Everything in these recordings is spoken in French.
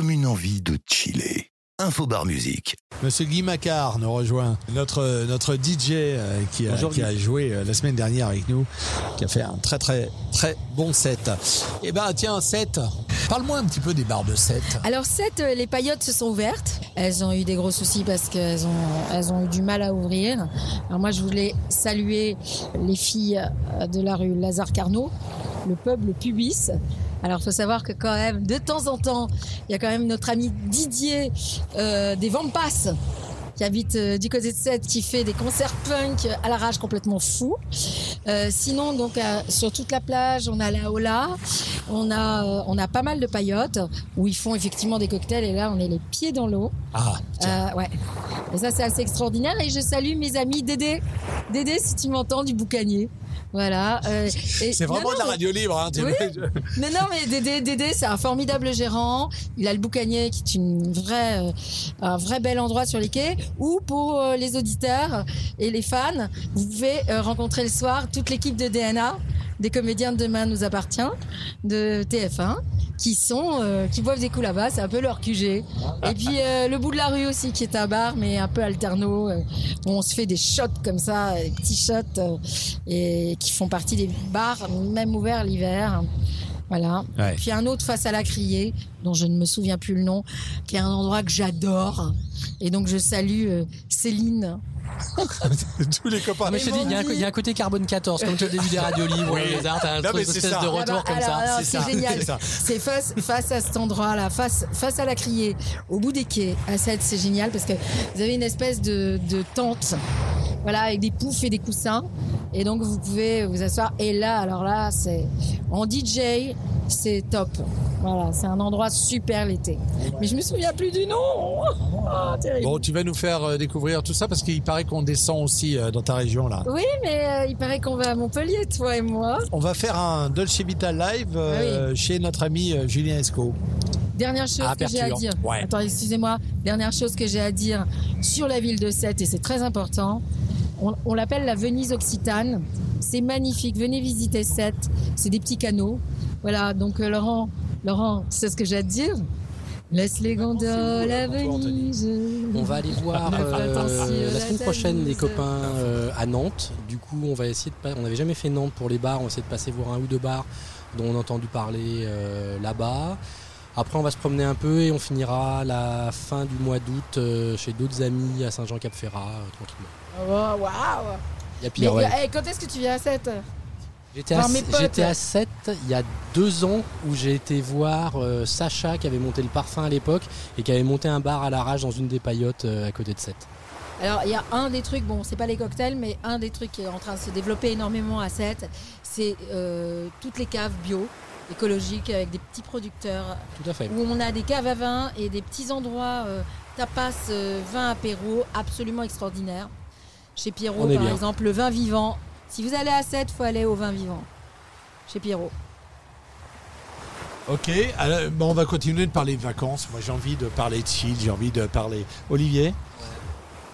comme une envie de chiller. Info Bar Musique. Monsieur Guy Macquart nous rejoint, notre, notre DJ euh, qui, a, Bonjour, qui a joué euh, la semaine dernière avec nous, qui a fait un très très très bon set. Eh ben tiens, set, parle-moi un petit peu des bars de set. Alors 7, les paillotes se sont ouvertes. Elles ont eu des gros soucis parce qu'elles ont, elles ont eu du mal à ouvrir. Alors moi, je voulais saluer les filles euh, de la rue Lazare Carnot, le pub, le pubis. Alors, faut savoir que quand même, de temps en temps, il y a quand même notre ami Didier euh, des Vampas qui habite euh, du côté de Sète, qui fait des concerts punk à la rage complètement fou. Euh, sinon, donc euh, sur toute la plage, on a la Ola, on a euh, on a pas mal de paillotes où ils font effectivement des cocktails et là on est les pieds dans l'eau. Ah. Euh, ouais. Et ça c'est assez extraordinaire et je salue mes amis Dédé, Dédé si tu m'entends du boucanier. Voilà. euh, c'est vraiment non, de la radio libre. Hein, Oui. mais non, mais Dédé, Dédé, c'est un formidable gérant. Il a le boucanier qui est une vraie, euh, un vrai bel endroit sur les quais. Ou pour euh, les auditeurs et les fans, vous pouvez euh, rencontrer le soir toute l'équipe de DNA, des comédiens de demain nous appartient, de TF1, qui sont, euh, qui boivent des coups là-bas. C'est un peu leur QG. Et puis euh, le bout de la rue aussi, qui est un bar, mais un peu alterno, euh, où on se fait des shots comme ça, des petits shots, euh, et qui font partie des bars, même ouverts l'hiver. Voilà. Ouais. Puis un autre face à la criée, dont je ne me souviens plus le nom, qui est un endroit que j'adore. Et donc je salue euh, Céline. Tous les copains. Mais je te dis, il y, a un co- il y a un côté carbone 14, comme tu as début des radios libres, Oui. les arts, t'as un Non, truc espèce ça. de Ah retour bah, comme alors, ça. c'est génial. C'est face, face à cet endroit-là, face, face à la criée, au bout des quais, à cette, c'est génial parce que vous avez une espèce de, de tente, voilà, avec des poufs et des coussins. Et donc vous pouvez vous asseoir. Et là, alors là, c'est en DJ, c'est top. Voilà, c'est un endroit super l'été. Mais je me souviens plus du nom. Ah, terrible. Bon, tu vas nous faire euh, découvrir tout ça parce qu'il paraît qu'on descend aussi euh, dans ta région là. Oui, mais euh, il paraît qu'on va à Montpellier, toi et moi. On va faire un Dolce Vita live euh, chez notre ami Julien Esco. Dernière chose À que j'ai à dire. Ouais. Attends, excusez-moi. Dernière chose que j'ai à dire sur la ville de Sète, et c'est très important. On, on l'appelle la Venise occitane. C'est magnifique. Venez visiter Sète. C'est des petits canaux. Voilà. Donc, euh, Laurent, Laurent, tu sais ce que j'ai à te dire? Laisse les gondoles à Venise. On va aller voir euh, la la semaine prochaine les copains euh, à Nantes. Du coup, on va essayer de pas- on n'avait jamais fait Nantes pour les bars, on va essayer de passer voir un ou deux bars dont on a entendu parler euh, là-bas. Après, on va se promener un peu et on finira la fin du mois d'août euh, chez d'autres amis à Saint-Jean-Cap-Ferrat, euh, tranquillement. Oh, waouh! Il y a Mais, pire, ouais. eh, quand est-ce que tu viens à Sète? J'étais à, Voir mes potes. j'étais à 7 il y a deux ans où j'ai été voir euh, Sacha qui avait monté le parfum à l'époque et qui avait monté un bar à la rage dans une des paillotes euh, à côté de 7. Alors, il y a un des trucs, bon, c'est pas les cocktails, mais un des trucs qui est en train de se développer énormément à Sète, c'est euh, toutes les caves bio, écologiques, avec des petits producteurs, Tout à fait. où on a des caves à vin et des petits endroits tapas, vin apéro, absolument extraordinaires. Chez Pierrot, par bien. exemple, le vin vivant. Si vous allez à Sète, il faut aller au vin vivant. Chez Pierrot. Ok, alors, bon, on va continuer de parler de vacances. Moi, j'ai envie de parler de chill, j'ai envie de parler. Olivier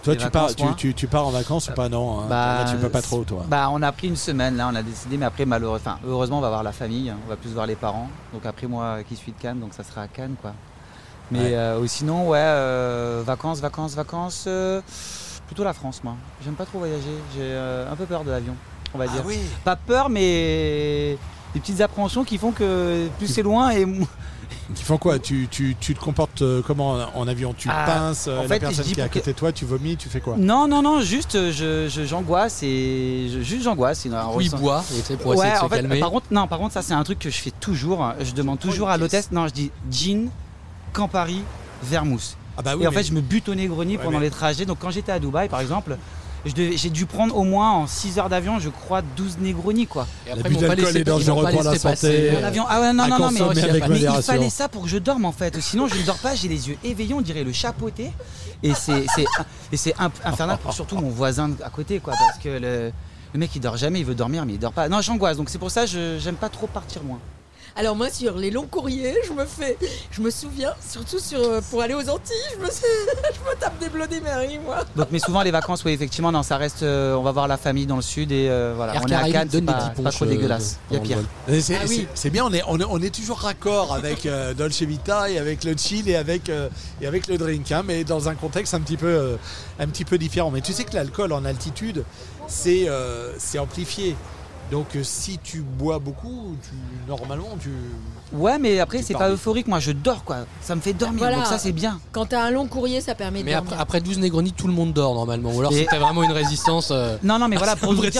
Toi, tu pars, vacances, tu, tu- tu pars en vacances ou pas? Non, hein, Bah, là, tu peux pas trop, toi. Bah, on a pris une semaine, là, on a décidé, mais après, malheureusement, enfin, heureusement, on va voir la famille, on va plus voir les parents. Donc après, moi qui suis de Cannes, donc ça sera à Cannes, quoi. Mais Ouais. euh, sinon, ouais, euh, vacances, vacances, vacances, euh, plutôt la France, moi. J'aime pas trop voyager, j'ai euh, un peu peur de l'avion, on va dire. Ah oui Pas peur, mais des petites appréhensions qui font que plus c'est loin et Qui font quoi? Tu, tu, tu te comportes euh, comment? En, avion Tu Ah, pinces euh, en la fait, personne qui est à côté de toi, tu vomis, tu fais quoi? Non, non, non, juste euh, je, je- j'angoisse et je, juste j'angoisse. Oui, il ressent- sais, pour essayer de Ouais, se fait, calmer. par contre, non, par contre, ça c'est un truc que je fais toujours. Je demande toujours à l'hôtesse. Non, je dis gin, Campari, vermouth. Ah bah oui, et en mais- fait, je me bute au Negroni Ouais, pendant mais- les trajets. Donc, quand j'étais à Dubaï, par exemple, j'ai dû prendre au moins en 6 heures d'avion, je crois, 12 Negroni, quoi. Et L'abus après, ils m'ont pas d'alcool laissé- est dangereux ils m'ont pas pour la laissé santé. Euh, euh, ah ouais, non, non, non, mais, avec mais il fallait ça pour que je dorme en fait. Sinon, je ne dors pas, j'ai les yeux éveillés, on dirait le chapeauté. Et c'est infernal pour surtout mon voisin à côté, quoi. Parce que le, le mec, il dort jamais, il veut dormir, mais il dort pas. Non, j'angoisse, donc c'est pour ça que je j'aime pas trop partir loin. Alors moi sur les longs courriers, je me fais, je me souviens, surtout sur euh, pour aller aux Antilles, je me, je me tape des Bloody Mary moi. Donc, mais souvent les vacances, oui, effectivement, non, ça reste. euh, on va voir la famille dans le sud et euh, voilà. Air on est à Cannes, c'est donne des pas, petits c'est pas trop euh, dégueulasse. Il y a pendant pire. C'est Ah oui. c'est- bien, on est, on, est, on est toujours raccord avec euh, Dolce Vita et avec le chill et avec, euh, et avec le drink, hein, mais dans un contexte un petit peu, euh, un petit peu différent. Mais tu sais que l'alcool en altitude, c'est euh, c'est amplifié. Donc euh, si tu bois beaucoup, tu, normalement tu... Ouais, mais après, c'est pas euphorique. Moi, je dors, quoi. Ça me fait dormir. Voilà. Donc, ça, c'est bien. Quand t'as un long courrier, ça permet de Mais dormir. après, après 12 Negroni, tout le monde dort normalement. Ou alors Et- c'était vraiment une résistance. euh, Non, non, mais Ah, voilà, pour dire,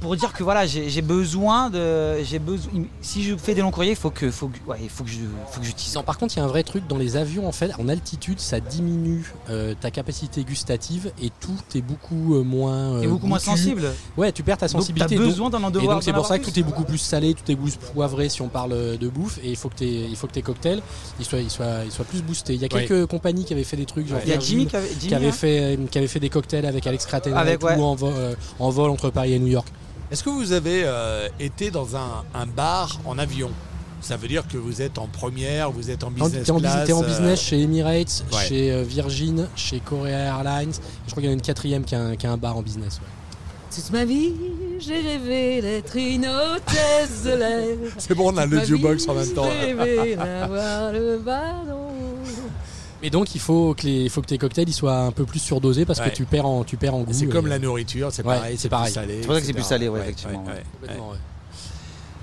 pour que voilà, j'ai besoin de, j'ai besoin. Si je fais des longs courriers, il faut que, faut que, ouais, faut que je, faut que j'utilise. Non, par contre, il y a un vrai truc dans les avions en fait. En altitude, ça diminue euh, ta capacité gustative et tout est beaucoup euh, moins. T'es euh, beaucoup moins sensible. Ouais, tu perds ta Donc, t'as sensibilité. donc- besoin d'en en Et donc c'est pour ça que tout est beaucoup plus salé, tout est plus poivré si on parle de bouffe et il faut que tes, il faut que tes cocktails ils soient, ils soient, ils soient plus boostés. Il y a Ouais. quelques compagnies qui avaient fait des trucs, genre Il y a Jimmy qui avait, Jimmy, qui avait hein. fait, qui avait fait des cocktails avec Alex Cratena Avec, et tout ouais. en, vo- euh, en vol entre Paris et New York. Est-ce que vous avez euh, été dans un, un bar en avion? Ça veut dire que vous êtes en première, vous êtes en business t'es en class. t'es en euh, business chez Emirates, ouais. chez euh, Virgin, chez Korea Airlines. Je crois qu'il y en a une quatrième qui a un, qui a un bar en business. ouais. Toute ma vie, j'ai rêvé d'être une hôtesse de l'air. C'est bon, on a le jukebox en même temps. J'ai rêvé d'avoir le ballon. Et donc il faut que, les, faut que tes cocktails ils soient un peu plus surdosés parce Ouais. que tu perds en, tu perds en goût. C'est comme la nourriture, c'est Ouais, pareil, c'est c'est pareil. plus salé. C'est pour ça que c'est plus salé, ouais, effectivement, ouais. Complètement, ouais.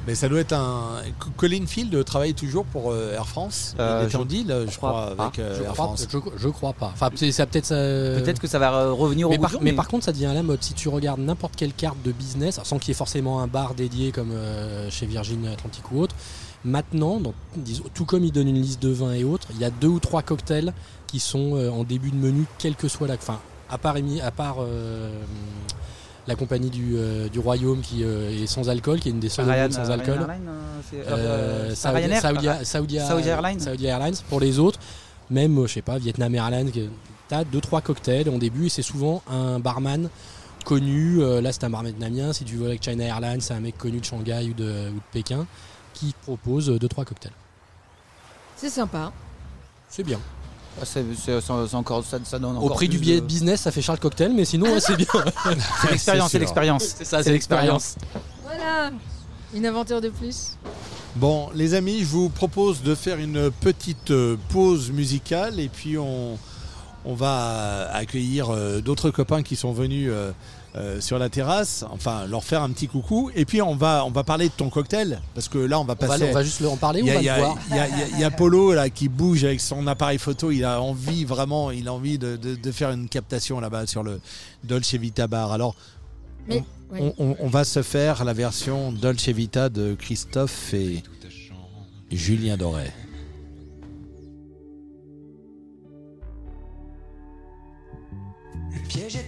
Mais ça doit être un. Colin Field travaille toujours pour euh, Air France? Euh, Il est je- en deal, je crois avec euh, Je Air crois, France. je, je crois pas. Enfin, c'est- ça peut-être. ça- Peut-être que ça va euh, revenir au mais bout par, jour, mais par contre, ça devient à la mode. Si tu regardes n'importe quelle carte de business, sans qu'il y ait forcément un bar dédié comme euh, chez Virgin Atlantic ou autre, maintenant, donc, disons, tout comme ils donnent une liste de vins et autres, il y a deux ou trois cocktails qui sont euh, en début de menu, quelle que soit la. Enfin, à part, à part euh, la compagnie du, euh, du Royaume qui euh, est sans alcool, qui est une des seules Ryan, sans alcool. Ryan Airlines, euh, c'est- Euh, euh, Saudi, Saudi- Saudi- Saudi Airlines. Saudi Airlines. Pour les autres, même, euh, je sais pas, Vietnam Airlines, t'as deux trois cocktails en début et c'est souvent un barman connu. euh, là, c'est un barman vietnamien. Si tu veux avec China Airlines, c'est un mec connu de Shanghai ou de, ou de Pékin qui propose euh, deux trois cocktails. C'est sympa. C'est bien. Ah, c'est- c'est- c'est encore ça, ça donne Au encore prix du billet de- business, ça fait Charles Cocktail, mais sinon, ouais, c'est bien. C'est l'expérience, c'est l'expérience. c'est ça, c'est l'expérience. Voilà, une aventure de plus. Bon, les amis, je vous propose de faire une petite euh, pause musicale et puis on, on va accueillir euh, d'autres copains qui sont venus euh, euh, sur la terrasse, enfin leur faire un petit coucou et puis on va, on va parler de ton cocktail parce que là on va On va, passer. on va juste le- en parler il ou y y le a- voir il y a- Polo là qui bouge avec son appareil photo. Il a envie vraiment, il a envie de, de- de faire une captation là-bas sur le Dolce Vita Bar. Alors Mais ouais. on, on- on va se faire la version Dolce Vita de Christophe et Julien Doré.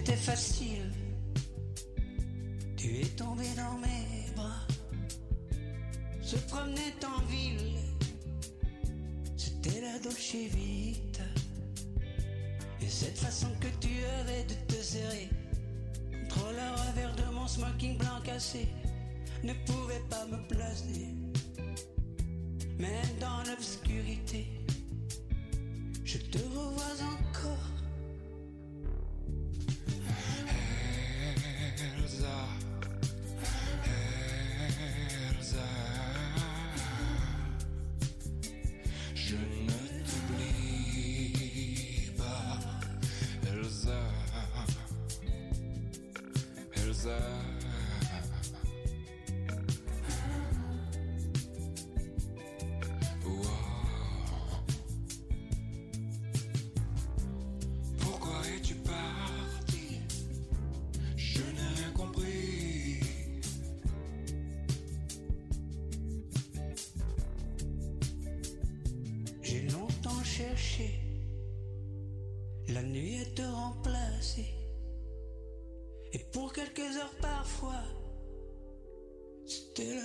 Le piège était facile. Tu es tombé dans mes bras. Se promenait en ville. C'était la Dolce Vita. Et cette façon que tu avais de te serrer. Contre le revers de mon smoking blanc cassé. Ne pouvait pas me placer. Même dans l'obscurité. Je te revois encore. bizarre c'était la.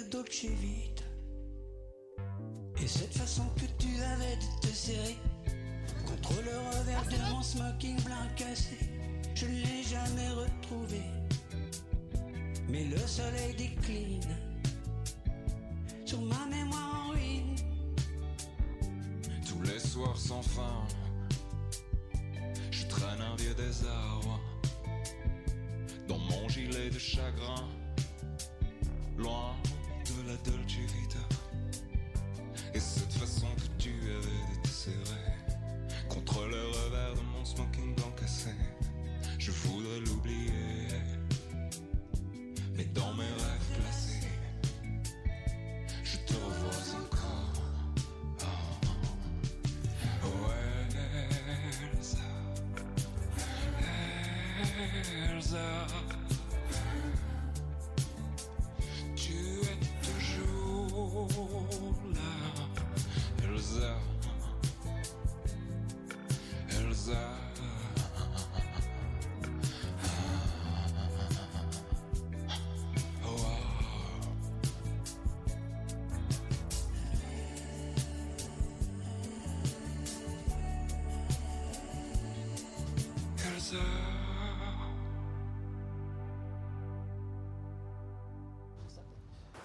Et cette façon que tu avais de te serrer contre le revers de mon smoking blanc cassé, je ne l'ai jamais retrouvé. Mais le soleil décline sur ma mémoire en ruine. Tous les soirs sans fin, je traîne un vieux désarroi dans mon gilet de chagrin, loin de la Dolce Vita. Et cette façon que tu avais de te serrer contre le revers de mon smoking blanc cassé, je voudrais l'oublier. Mais dans mes rêves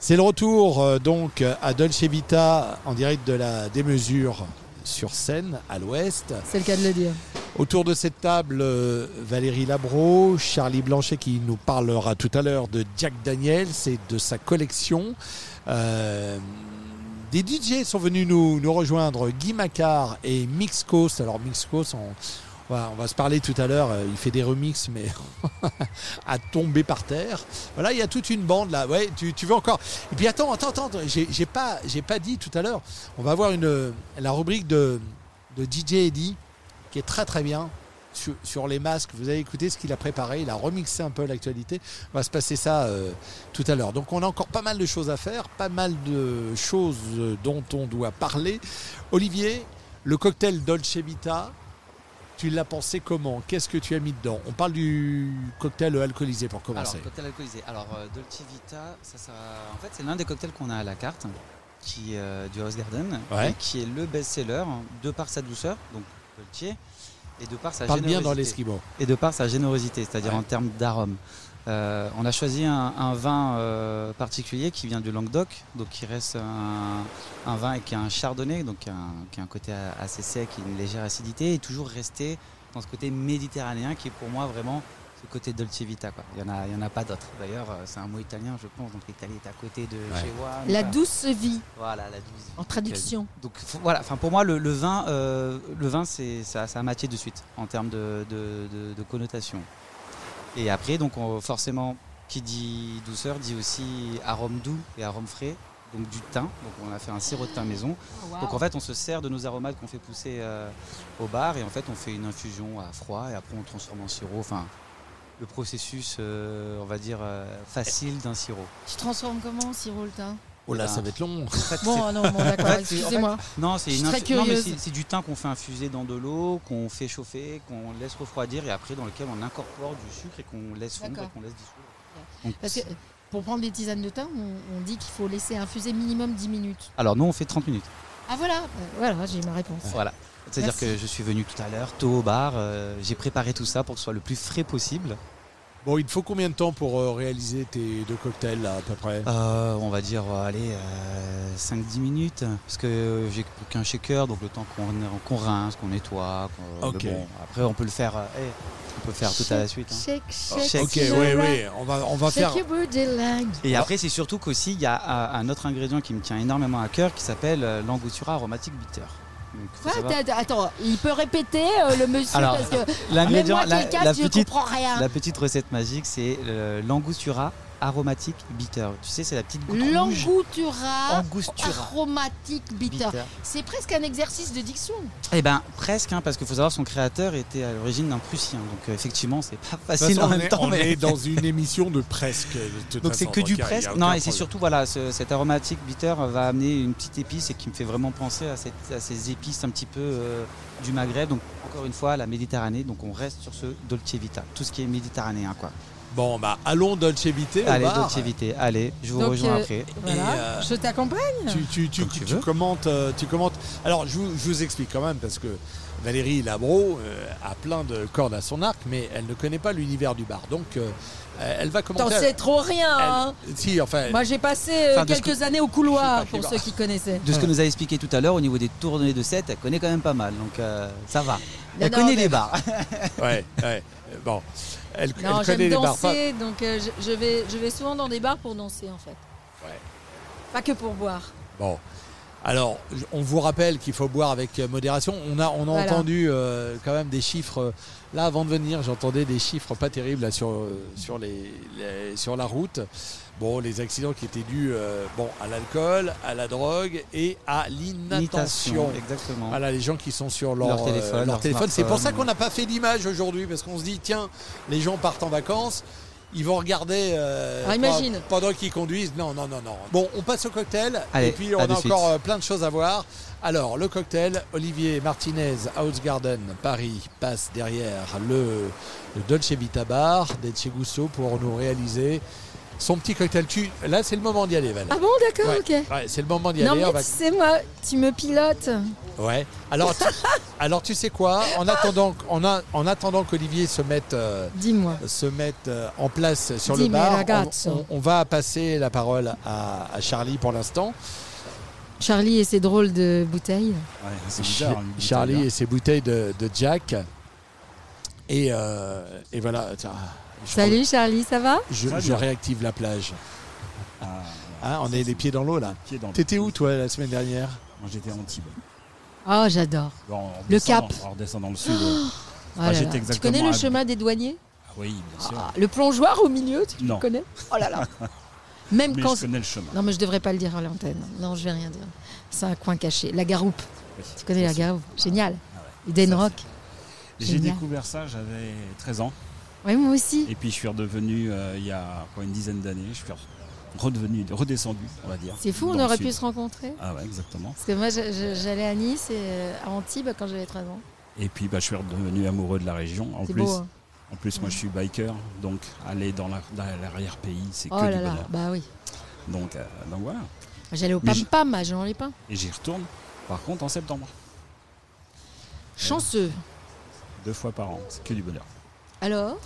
C'est le retour euh, donc à Dolce Vita en direct de la démesure sur scène à l'ouest. C'est le cas de le dire. Autour de cette table, euh, Valérie Labro, Charlie Blanchet qui nous parlera tout à l'heure de Jack Daniels et de sa collection. Euh, des DJ sont venus nous, nous rejoindre, Guy Macquart et Mix Coast. Alors Mix Coast, on, on on va se parler tout à l'heure, euh, il fait des remixes mais à tomber par terre. Voilà, il y a toute une bande là. Ouais, tu, veux encore? Et puis attends, attends, attends, j'ai pas, pas dit tout à l'heure. On va avoir la rubrique de, DJ Eddie qui est très très bien sur, sur les masques. Vous avez écouté ce qu'il a préparé, il a remixé un peu l'actualité. On va se passer ça euh, tout à l'heure. Donc on a encore pas mal de choses à faire, pas mal de choses euh, dont on doit parler. Olivier, le cocktail Dolce Vita, tu l'as pensé comment? Qu'est-ce que tu as mis dedans? On parle du cocktail alcoolisé pour Alors, commencer. cocktail alcoolisé. Alors, euh, Dolce Vita, ça, ça- en fait, c'est l'un des cocktails qu'on a à la carte, qui euh, du House Garden, Ouais. et qui est le best-seller de par sa douceur, donc Dolce, et de par sa Parle bien générosité. dans l'esquimau. et de par sa générosité, c'est-à-dire Ouais. en termes d'arôme. Euh, on a choisi un, un vin euh, particulier qui vient du Languedoc, donc qui reste un, un vin qui a un chardonnay, donc qui a un, qui a un côté assez sec, et une légère acidité, et toujours rester dans ce côté méditerranéen qui est pour moi vraiment ce côté dolce vita. Quoi. Il n'y en, a- il y en a pas d'autre. D'ailleurs, euh, c'est un mot italien, je pense, donc l'Italie est à côté de Ouais. chez moi. La Enfin, douce vie, Voilà, la douce. en traduction. Donc voilà, enfin pour moi le, le vin, euh, le vin c'est ça, ça a matché de suite en termes de, de, de- de connotation. Et après donc on- forcément qui dit douceur dit aussi arôme doux et arôme frais, donc du thym. Donc on a fait un sirop de thym maison. Donc en fait on se sert de nos aromates qu'on fait pousser euh, au bar et en fait on fait une infusion à froid et après on transforme en sirop. Enfin le processus, euh, on va dire euh, facile d'un sirop. Tu transformes comment, sirop le thym? Oh là, Ben, ça va être long. Bon, non, bon, d'accord, excusez-moi. Non, c'est une non, mais c'est c'est du thym qu'on fait infuser dans de l'eau, qu'on fait chauffer, qu'on laisse refroidir et après dans lequel on incorpore du sucre et qu'on laisse fondre et qu'on laisse dissoudre. Donc, Parce que pour prendre des tisanes de thym, on, on dit qu'il faut laisser infuser minimum 10 minutes. Alors nous on fait 30 minutes. Ah voilà, euh, voilà, j'ai ma réponse. Voilà. C'est-à-dire Merci. que je suis venu tout à l'heure, tôt au bar, euh, j'ai préparé tout ça pour que ce soit le plus frais possible. Bon, il te faut combien de temps pour euh, réaliser tes deux cocktails là, à peu près? Euh, on va dire, euh, allez, euh, 5-10 minutes, parce que j'ai qu'un shaker, donc le temps qu'on qu'on rince, qu'on nettoie. qu'on- Ok. mais bon, après on peut le faire, euh, hey, on peut le faire tout à la suite. hein. Shake, shake, Shake. Ok, your oui, oui, on va, on va faire. Shake your booty line. Et après, c'est surtout qu'aussi, il y a euh, un autre ingrédient qui me tient énormément à cœur qui s'appelle euh, l'angostura aromatique bitter. Quoi, attends, il peut répéter euh, le monsieur Alors, parce que même moi la, la je petite, comprends rien. la petite recette magique, c'est euh, l'angostura aromatique bitter. Tu sais, c'est la petite goutte. L'angoutura aromatique bitter. bitter. C'est presque un exercice de diction. Eh ben presque, hein, parce qu'il faut savoir son créateur était à l'origine d'un Prussien. Donc euh, effectivement, c'est pas facile façon, en même est, temps. on mais- est dans une émission de presque. de toute Donc c'est que du presque. Non, et c'est surtout voilà, ce- cet aromatique bitter va amener une petite épice et qui me fait vraiment penser à, cette- à ces épices un petit peu euh, du Maghreb. Donc encore une fois, la Méditerranée. Donc on reste sur ce dolce vita, tout ce qui est méditerranéen quoi. Bon, bah, allons Dolce Vita au Allez, bar. Dolce Vita, allez, je vous Donc, rejoins euh, après. Voilà. euh, Je t'accompagne. Tu, tu, tu, tu- tu tu veux. commentes, euh, tu commentes. Alors, je vous, je vous explique quand même parce que Valérie Labro euh, a plein de cordes à son arc, mais elle ne connaît pas l'univers du bar. Donc, euh, elle va T'en commenter. sais trop rien. elle- hein. Si, enfin. Moi, j'ai passé euh, Enfin, quelques que- années au couloir pour qui ceux qui connaissaient. De ce que nous a expliqué tout à l'heure au niveau des tournées de set, elle connaît quand même pas mal, donc euh, ça va. Elle Non, connaît mais- les bars. Ouais, ouais. Bon. Elle, Non, elle j'aime connaît les bars. pas- danser, donc euh, je, je vais, je vais souvent dans des bars pour danser en fait. Ouais. Pas que pour boire. Bon. Alors, on vous rappelle qu'il faut boire avec modération. On a, on a Voilà. entendu euh, quand même des chiffres. Là, avant de venir, j'entendais des chiffres pas terribles là, sur, euh, sur, les, les- sur la route. Bon, les accidents qui étaient dus euh, bon, à l'alcool, à la drogue et à l'inattention. Exactement. Voilà, les gens qui sont sur leur, Leur euh, téléphone, leur leur téléphone. C'est pour ça qu'on n'a pas fait d'image aujourd'hui, parce qu'on se dit, tiens, les gens partent en vacances, ils vont regarder euh, imagine. pendant qu'ils conduisent. Non, non, non, non. Bon, on passe au cocktail, Allez, et puis on a suite. encore euh, plein de choses à voir. Alors, le cocktail, Olivier Martinez, House Garden, Paris, passe derrière le, le Dolce Vita Bar d'Etche Gusso pour nous réaliser son petit cocktail. Tu, là, c'est le moment d'y aller, Val. Ah bon, d'accord, Ouais. ok. Ouais, c'est le moment d'y Non aller. mais on va- tu sais moi, tu me pilotes. Ouais. Alors, tu, alors tu sais quoi? En attendant, en, a- en attendant qu'Olivier se mette, euh, se mette euh, en place sur Dis, le bar, on, on- on va passer la parole à, à Charlie pour l'instant. Charlie et ses drôles de bouteilles. Ouais, c'est bizarre. une bouteille, Charlie hein. et ses bouteilles de, de Jack. Et, euh, et voilà. tiens, Salut Charlie, ça va Je, réactive la plage. Ah, Hein, on est les pieds dans l'eau là. pied dans le- T'étais où toi la semaine dernière Moi j'étais à Antibes. Oh j'adore. Bon, en Le redescendant- Cap. En redescendant le sud. là j'étais là. Tu connais le à- chemin des douaniers ah oui, bien sûr. Ah, Le plongeoir au milieu, tu Non. le connais Oh là là. Même Mais quand je connais le chemin. Non, mais je devrais pas le dire à l'antenne. Non, je vais rien dire. C'est un coin caché. La Garoupe. Oui, Tu connais la Garoupe Génial. Ah ouais. Eden Ça, Rock. J'ai découvert ça, j'avais 13 ans. Oui, moi aussi. Et puis je suis redevenu euh, il y a quoi, une dizaine d'années. Je suis redevenu, redescendu, on va dire. C'est fou, on aurait pu se rencontrer. Ah ouais, exactement. Parce que moi, j'allais à Nice et euh, à Antibes quand j'avais 13 ans. Et puis bah, je suis redevenu amoureux de la région. En plus, beau. hein. en plus, moi je suis biker, donc aller dans la- dans l'arrière-pays, c'est Oh que là du là. Bah oui. Donc, euh, donc voilà. J'allais au Pam Pam à Jean-les-Pins. Et j'y retourne, par contre, en septembre. Chanceux. Deux fois par an, c'est que du bonheur. Alors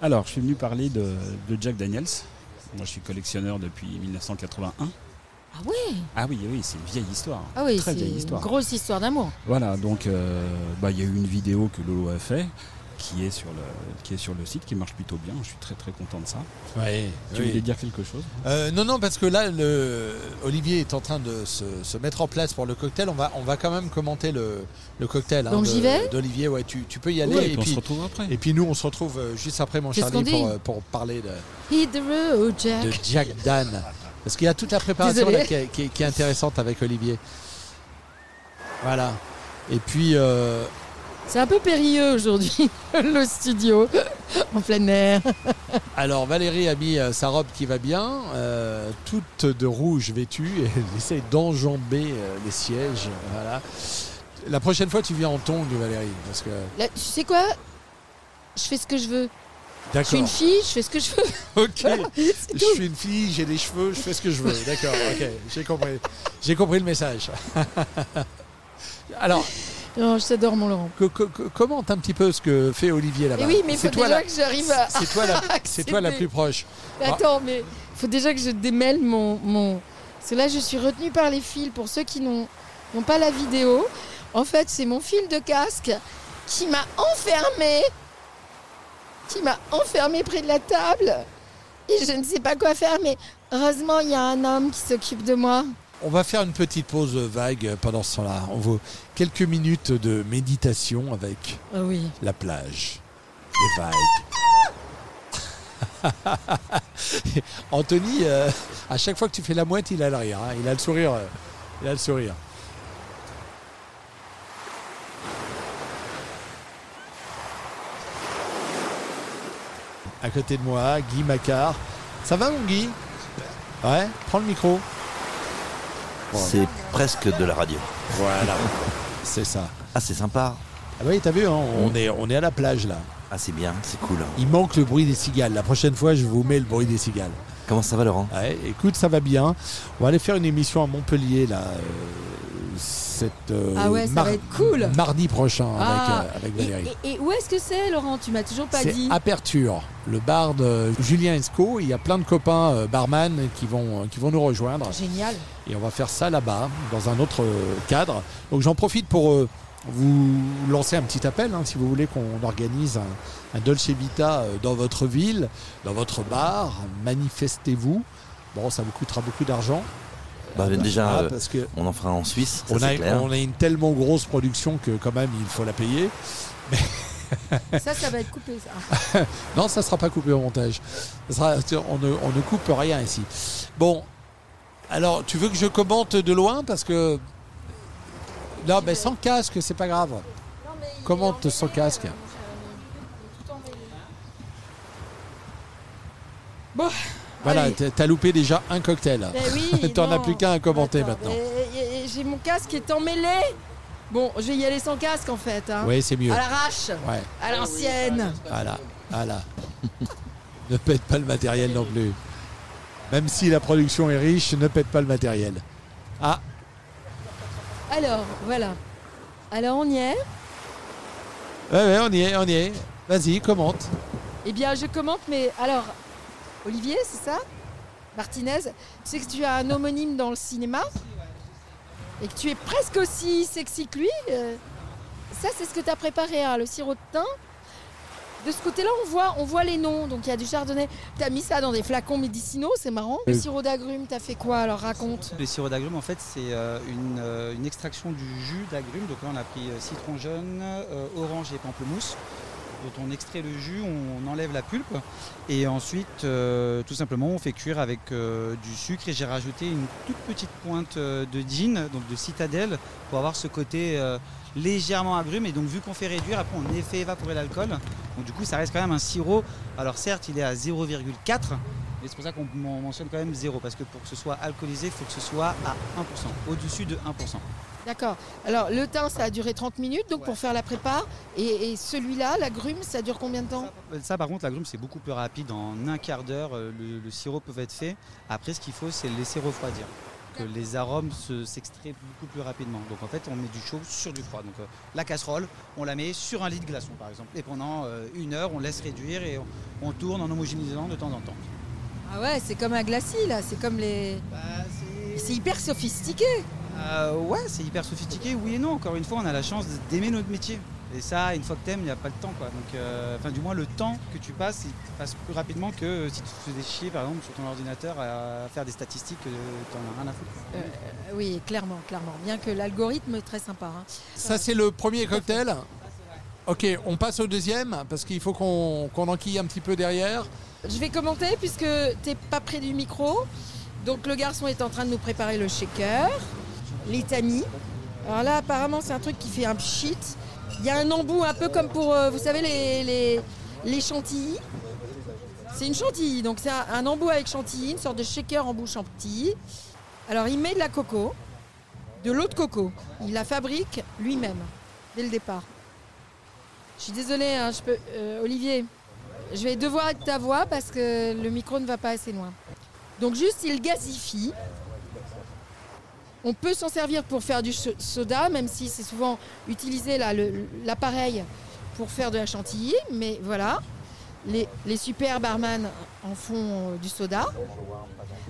Alors, je suis venu parler de, de Jack Daniels. Moi, je suis collectionneur depuis 1981. Ah ouais Ah oui, oui, c'est une vieille histoire. Ah oui, Très vieille une histoire. grosse histoire d'amour. Voilà, donc euh, bah, il y a eu une vidéo que Lolo a fait qui est sur le, qui est sur le site, qui marche plutôt bien. Je suis très très content de ça. Oui. Tu voulais dire quelque chose? Euh, non, non, parce que là, le... Olivier est en train de se, se mettre en place pour le cocktail. On va, on va quand même commenter le, le cocktail. hein, Donc j'y vais? D'Olivier, ouais, tu, tu peux y aller. Ouais, et, puis on se retrouve après. et puis nous, on se retrouve euh, juste après, mon Charlie, pour, euh, pour parler de, Hit the road, Jack. de Jack Dan. Parce qu'il y a toute la préparation là, qui, est, qui est- qui est intéressante avec Olivier. Voilà. Et puis, euh, C'est un peu périlleux aujourd'hui, le studio, en plein air. alors Valérie a mis euh, sa robe qui va bien, euh, toute de rouge vêtue, et elle essaye d'enjamber euh, les sièges. Voilà. La prochaine fois, tu viens en tongs, Valérie. Parce que... Là, tu sais quoi? Je fais ce que je veux. Je suis une fille, je fais ce que je veux. Ok. Je suis une fille, j'ai des cheveux, je fais ce que je veux. D'accord, ok, j'ai compris. J'ai compris le message. Alors, Non, je t'adore, mon Laurent. co- co- co- commente un petit peu ce que fait Olivier là-bas. Et oui, mais il C'est faut toi déjà la- que j'arrive à. C'est toi, la... c'est toi la accéder. plus proche. Mais attends, mais il faut déjà que je démêle mon, mon. Parce que là, je suis retenue par les fils. Pour ceux qui n'ont n'ont pas la vidéo, en fait, c'est mon fil de casque qui m'a enfermé, qui m'a enfermé près de la table. Et je ne sais pas quoi faire, mais heureusement, il y a un homme qui s'occupe de moi. On va faire une petite pause vague pendant ce temps-là. On vaut quelques minutes de méditation avec Ah oui. la plage, les vagues. Anthony, euh, à chaque fois que tu fais la mouette, il a le rire. hein. Il a le sourire. euh, il a le sourire. À côté de moi, Guy Macquart. Ça va mon Guy? Ouais, prends le micro. C'est presque de la radio. Voilà. C'est ça. Ah, c'est sympa. Ah oui, t'as vu, hein, on, est, on est à la plage là. Ah, c'est bien, c'est cool. Il manque le bruit des cigales. La prochaine fois, je vous mets le bruit des cigales. Comment ça va, Laurent? Ouais, écoute, ça va bien. On va aller faire une émission à Montpellier là, euh, cette, euh, Ah ouais, ça va être cool. mardi prochain Ah, avec, euh, avec Valérie. et- et où est-ce que c'est, Laurent Tu m'as toujours pas C'est dit. Aperture, le bar de Julien Esco. Il y a plein de copains euh, barman qui vont, qui vont nous rejoindre. Génial. Et on va faire ça là-bas, dans un autre cadre. Donc j'en profite pour vous lancer un petit appel, hein, si vous voulez qu'on organise un, un Dolce Vita dans votre ville, dans votre bar. Manifestez-vous. Bon, ça vous coûtera beaucoup d'argent. Bah, déjà, Ah, euh, parce que on en fera en Suisse, ça on a, clair. on a une tellement grosse production que quand même il faut la payer. Ça, ça va être coupé, ça. Non, ça ne sera pas coupé au montage. Ça sera- on, ne, on ne coupe rien ici. Bon, alors tu veux que je commente de loin? Parce que non, mais sans casque, c'est pas grave. Commente sans casque. Bon, Voilà, t'as- loupé déjà un cocktail. Eh oui, T'en as plus qu'un à commenter Attends, maintenant. J'ai mon casque qui est emmêlé. Bon, je vais y aller sans casque en fait. hein. Oui, c'est mieux. À l'arrache, Ouais, à l'ancienne. voilà, voilà. ne pète pas le matériel non plus. Même si la production est riche, ne pète pas le matériel. Ah, Alors, voilà. Alors, on y est? ouais, ouais, on y est, on y est. Vas-y, commente. Eh bien, je commente, mais alors, Olivier, c'est ça Martinez, tu sais que tu as un homonyme dans le cinéma et que tu es presque aussi sexy que lui. euh, ça, c'est ce que tu as préparé, hein, le sirop de thym. De ce côté-là, on voit, on voit les noms. Donc, il y a du chardonnay. Tu as mis ça dans des flacons médicinaux, c'est marrant. Le sirop d'agrumes, tu as fait quoi Alors, raconte. Le sirop d'agrumes, en fait, c'est euh, une, euh, une extraction du jus d'agrumes. Donc là, on a pris citron jaune, orange et pamplemousse. Dont on extrait le jus, on enlève la pulpe. Et ensuite, euh, tout simplement, on fait cuire avec euh, du sucre. Et j'ai rajouté une toute petite pointe euh, de gin, donc de citadelle, pour avoir ce côté légèrement agrume. Et donc, vu qu'on fait réduire, après, on fait évaporer l'alcool. Donc, du coup, ça reste quand même un sirop. Alors, certes, il est à 0,4. Mais c'est pour ça qu'on men- mentionne quand même 0, parce que pour que ce soit alcoolisé, il faut que ce soit à 1%, au-dessus de 1%. D'accord. Alors, le thym, ça a duré 30 minutes, donc pour faire la prépa. Et, et celui-là, l'agrume, ça dure combien de temps? Ça, ça, par contre, l'agrume, c'est beaucoup plus rapide. En un quart d'heure, euh, le, le sirop peut être fait. Après, ce qu'il faut, c'est le laisser refroidir. Que les arômes se- s'extraient beaucoup plus rapidement. Donc, en fait, on met du chaud sur du froid. Donc, euh, la casserole, on la met sur un lit de glaçon, par exemple. Et pendant euh, une heure, on laisse réduire et on, on tourne en homogénéisant de temps en temps. Ah ouais, c'est comme un glacis, là. C'est comme les... C'est hyper sophistiqué. Euh, ouais, c'est hyper sophistiqué, oui et non. Encore une fois, on a la chance d'aimer notre métier. Et ça, une fois que t'aimes, il n'y a pas le temps. Quoi. Donc, euh, enfin, du moins, le temps que tu passes, il passe plus rapidement que si tu te faisais chier, par exemple, sur ton ordinateur à faire des statistiques que t'en as rien à foutre. Euh, oui, clairement, clairement. Bien que l'algorithme est très sympa. hein. Ça, c'est le premier cocktail. Ok, on passe au deuxième parce qu'il faut qu'on enquille un petit peu derrière. Je vais commenter puisque t'es pas près du micro. Donc le garçon est en train de nous préparer le shaker, les tamis. Alors là, apparemment, c'est un truc qui fait un pchit. Il y a un embout un peu comme pour, euh, vous savez, les, les, chantilly. C'est une chantilly, donc c'est un, un embout avec chantilly, une sorte de shaker embout chantilly. Alors il met de la coco, de l'eau de coco. Il la fabrique lui-même, dès le départ. Je suis désolée, hein, euh, Olivier, je vais devoir être ta voix parce que le micro ne va pas assez loin. Donc juste, il gazifie. On peut s'en servir pour faire du so- soda, même si c'est souvent utilisé l'appareil pour faire de la chantilly. Mais voilà, les, les super barman en font euh, du soda.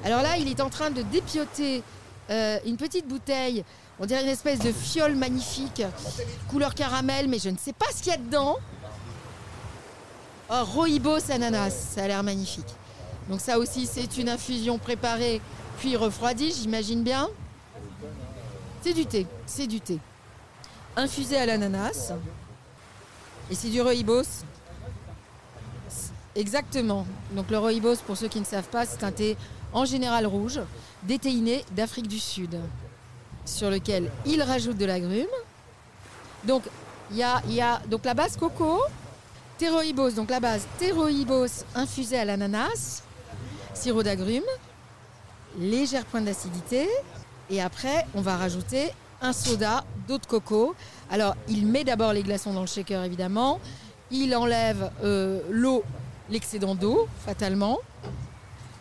Alors là, il est en train de dépioter euh, une petite bouteille. On dirait une espèce de fiole magnifique, couleur caramel, mais je ne sais pas ce qu'il y a dedans. Oh, Rooibos ananas, ça a l'air magnifique. Donc ça aussi, c'est une infusion préparée puis refroidie, j'imagine bien. C'est du thé, c'est du thé. Infusé à l'ananas. Et c'est du rooibos. C'est- Exactement. Donc le rooibos, pour ceux qui ne savent pas, c'est un thé en général rouge, déthéiné d'Afrique du Sud, sur lequel il rajoute de l'agrume. Donc il y a, donc la base coco, thé rooibos, donc la base thé rooibos infusé à l'ananas, sirop d'agrumes, légère pointe d'acidité. Et après, on va rajouter un soda d'eau de coco. Alors, il met d'abord les glaçons dans le shaker, évidemment. il enlève euh, l'eau, l'excédent d'eau, fatalement.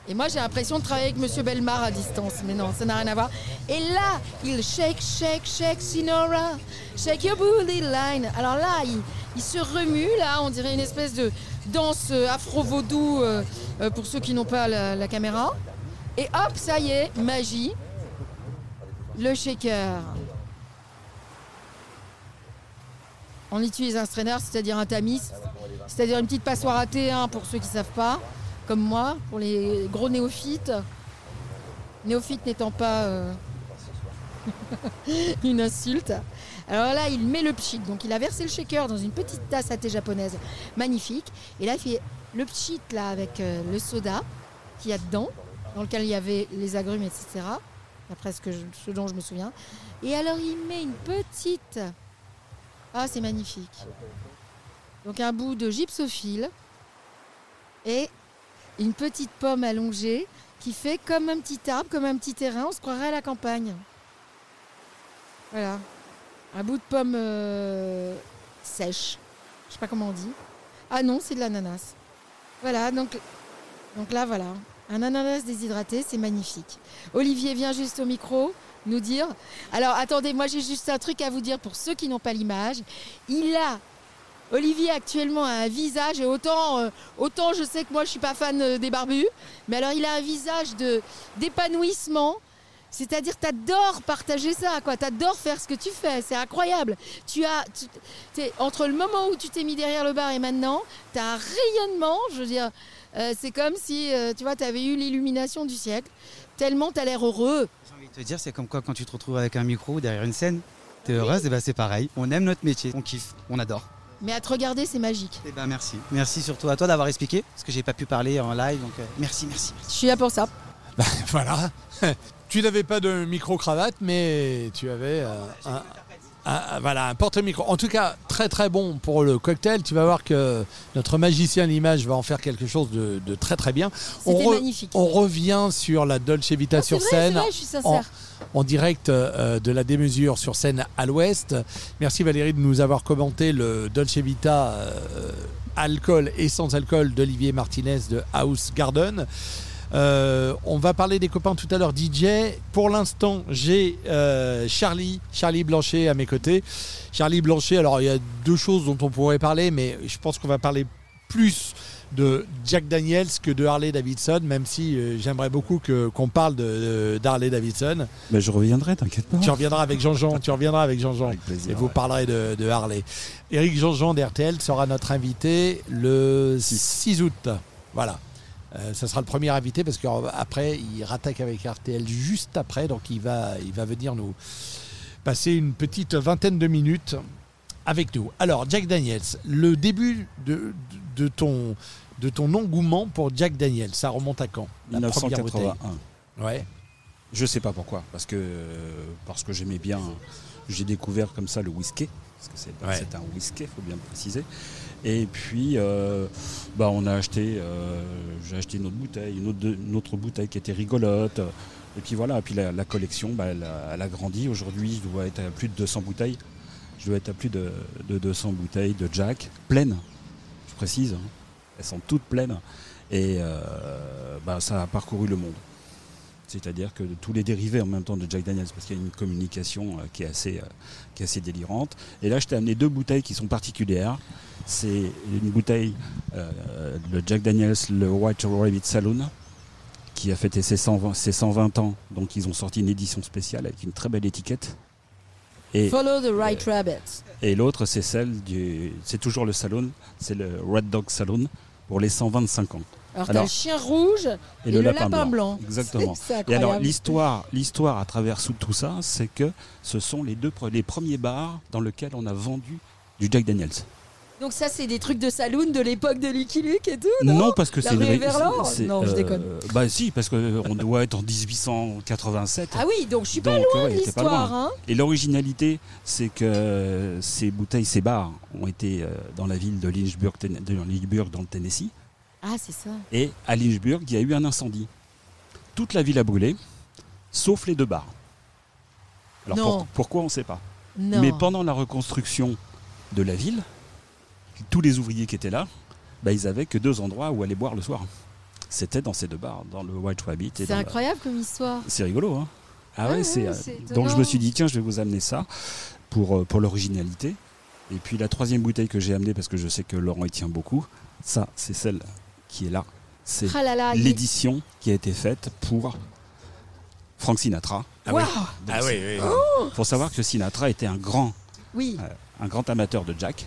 Et moi, j'ai l'impression de travailler avec Monsieur Belmar à distance, mais non, ça n'a rien à voir. Et là, il shake, shake, shake, Sinora, shake your booty line. Alors là, il, se remue, là, on dirait une espèce de danse euh, afro-vaudou euh, euh, pour ceux qui n'ont pas la, la caméra. Et hop, ça y est, magie. Le shaker. On utilise un strainer, c'est-à-dire un tamis, c'est-à-dire une petite passoire à thé hein, pour ceux qui ne savent pas, comme moi, pour les gros néophytes. Néophyte n'étant pas euh, une insulte. Alors là, il met le pchit. Donc il a versé le shaker dans une petite tasse à thé japonaise magnifique. Et là, il fait le pchit là avec euh, le soda qu'il y a dedans, dans lequel il y avait les agrumes, etc. D'après ce, que je- ce dont je me souviens. Et alors il met une petite. Ah, c'est magnifique. Donc un bout de gypsophile et une petite pomme allongée qui fait comme un petit arbre, comme un petit terrain. On se croirait à la campagne. Voilà. Un bout de pomme euh, sèche. Je sais pas comment on dit. Ah non, c'est de l'ananas. Voilà, donc, donc là, voilà. Un ananas déshydraté, c'est magnifique. Olivier vient juste au micro nous dire. Alors attendez, moi j'ai juste un truc à vous dire pour ceux qui n'ont pas l'image. Il a Olivier actuellement a un visage et autant, euh, autant je sais que moi je suis pas fan euh, des barbus, mais alors il a un visage de d'épanouissement. C'est-à-dire, t'adores partager ça, quoi. T'adores faire ce que tu fais. C'est incroyable. Tu as, tu- entre le moment où tu t'es mis derrière le bar et maintenant, t'as un rayonnement. Je veux dire, euh, c'est comme si, euh, tu vois, t'avais eu l'illumination du siècle. Tellement t'as l'air heureux. J'ai envie de te dire, c'est comme quoi quand tu te retrouves avec un micro ou derrière une scène, t'es heureuse, et ben c'est pareil. On aime notre métier, on kiffe, on adore. Mais à te regarder, c'est magique. Et ben merci. Merci surtout à toi d'avoir expliqué, parce que j'ai pas pu parler en live, donc euh, merci, merci. Je suis là pour ça. voilà. tu n'avais pas de micro-cravate, mais tu avais euh, un, un- voilà, un porte-micro. En tout cas, très très bon pour le cocktail. Tu vas voir que notre magicien à l'image va en faire quelque chose de, de très très bien. C'était re- magnifique. on revient sur la Dolce Vita Ah, sur vrai, scène. vrai, je suis sincère. en direct euh, de la démesure sur scène à l'ouest. Merci Valérie de nous avoir commenté le Dolce Vita euh, alcool et sans alcool d'Olivier Martinez de House Garden. Euh, on va parler des copains tout à l'heure DJ. Pour l'instant, j'ai euh, Charlie, Charlie Blanchet à mes côtés. Charlie Blanchet, alors il y a deux choses dont on pourrait parler, mais je pense qu'on va parler plus de Jack Daniels que de Harley Davidson, même si euh, j'aimerais beaucoup que- qu'on parle de- d'Harley Davidson. Mais je reviendrai, t'inquiète pas. Tu reviendras avec Jean-Jean, tu reviendras avec Jean-Jean. Avec plaisir, Et vous ouais. parlerez de, de Harley. Éric Jean-Jean d'RTL sera notre invité le 6 août. Voilà. Euh, ça sera le premier invité parce qu'après, il rattaque avec RTL juste après. Donc, il va, il va venir nous passer une petite vingtaine de minutes avec nous. Alors, Jack Daniels, le début de, de ton, de ton engouement pour Jack Daniels, ça remonte à quand? La première bouteille? 1981. Ouais. Je sais pas pourquoi, parce que parce que j'aimais bien. J'ai découvert comme ça le whisky, parce que c'est Ouais. un whisky, faut bien le préciser. Et puis, euh, bah, on a acheté, euh, j'ai acheté une autre bouteille, une autre, bouteille qui était rigolote. Et puis voilà, puis la, collection, bah, elle, a, grandi. Aujourd'hui, je dois être à plus de 200 bouteilles. Je dois être à plus de, de 200 bouteilles de Jack, pleines, je précise. hein. Elles sont toutes pleines. Et euh, bah, ça a parcouru le monde. C'est-à-dire que tous les dérivés en même temps de Jack Daniels, parce qu'il y a une communication euh, qui, est assez, euh, qui est assez délirante. Et là, je t'ai amené deux bouteilles qui sont particulières. C'est une bouteille, euh, le Jack Daniels, le White Rabbit Saloon, qui a fêté ses 120, ses 120 ans. Donc, ils ont sorti une édition spéciale avec une très belle étiquette. Et, Follow the right rabbit. et l'autre, c'est celle du. C'est toujours le Saloon, c'est le Red Dog Saloon pour les 125 ans. Alors, Alors, le chien rouge Et, et, le, le lapin, blanc. blanc. Exactement. Et alors l'histoire, l'histoire à travers tout ça, c'est que ce sont les deux les premiers bars dans lesquels on a vendu du Jack Daniels. Donc ça, c'est des trucs de saloon de l'époque de Lucky Luke et tout, non, parce que La c'est Non, je euh, déconne. Bah si, parce que on doit être en 1887. Ah oui, donc je suis pas Donc, loin ouais, de l'histoire. Hein Et l'originalité, c'est que ces bouteilles, ces bars, ont été euh, dans la ville de Lynchburg, Ten- de Lynchburg dans le Tennessee. Ah, c'est ça. Et à Lynchburg, il y a eu un incendie. Toute la ville a brûlé, sauf les deux bars. Alors Non. pour- pourquoi on ne sait pas. Non. Mais pendant la reconstruction de la ville, tous les ouvriers qui étaient là, bah, ils avaient que deux endroits où aller boire le soir. C'était dans ces deux bars, dans le White Rabbit. C'est incroyable comme histoire. C'est rigolo, hein Ah ouais, Ouais, c'est. ouais, euh, donc je me suis dit tiens, je vais vous amener ça pour euh, pour l'originalité. Et puis la troisième bouteille que j'ai amenée parce que je sais que Laurent y tient beaucoup, ça c'est celle qui est là. C'est Ah l'édition qui a été faite pour Frank Sinatra. Ah oui, c'est- oui. faut savoir que Sinatra était un grand Oui. un grand amateur de Jack.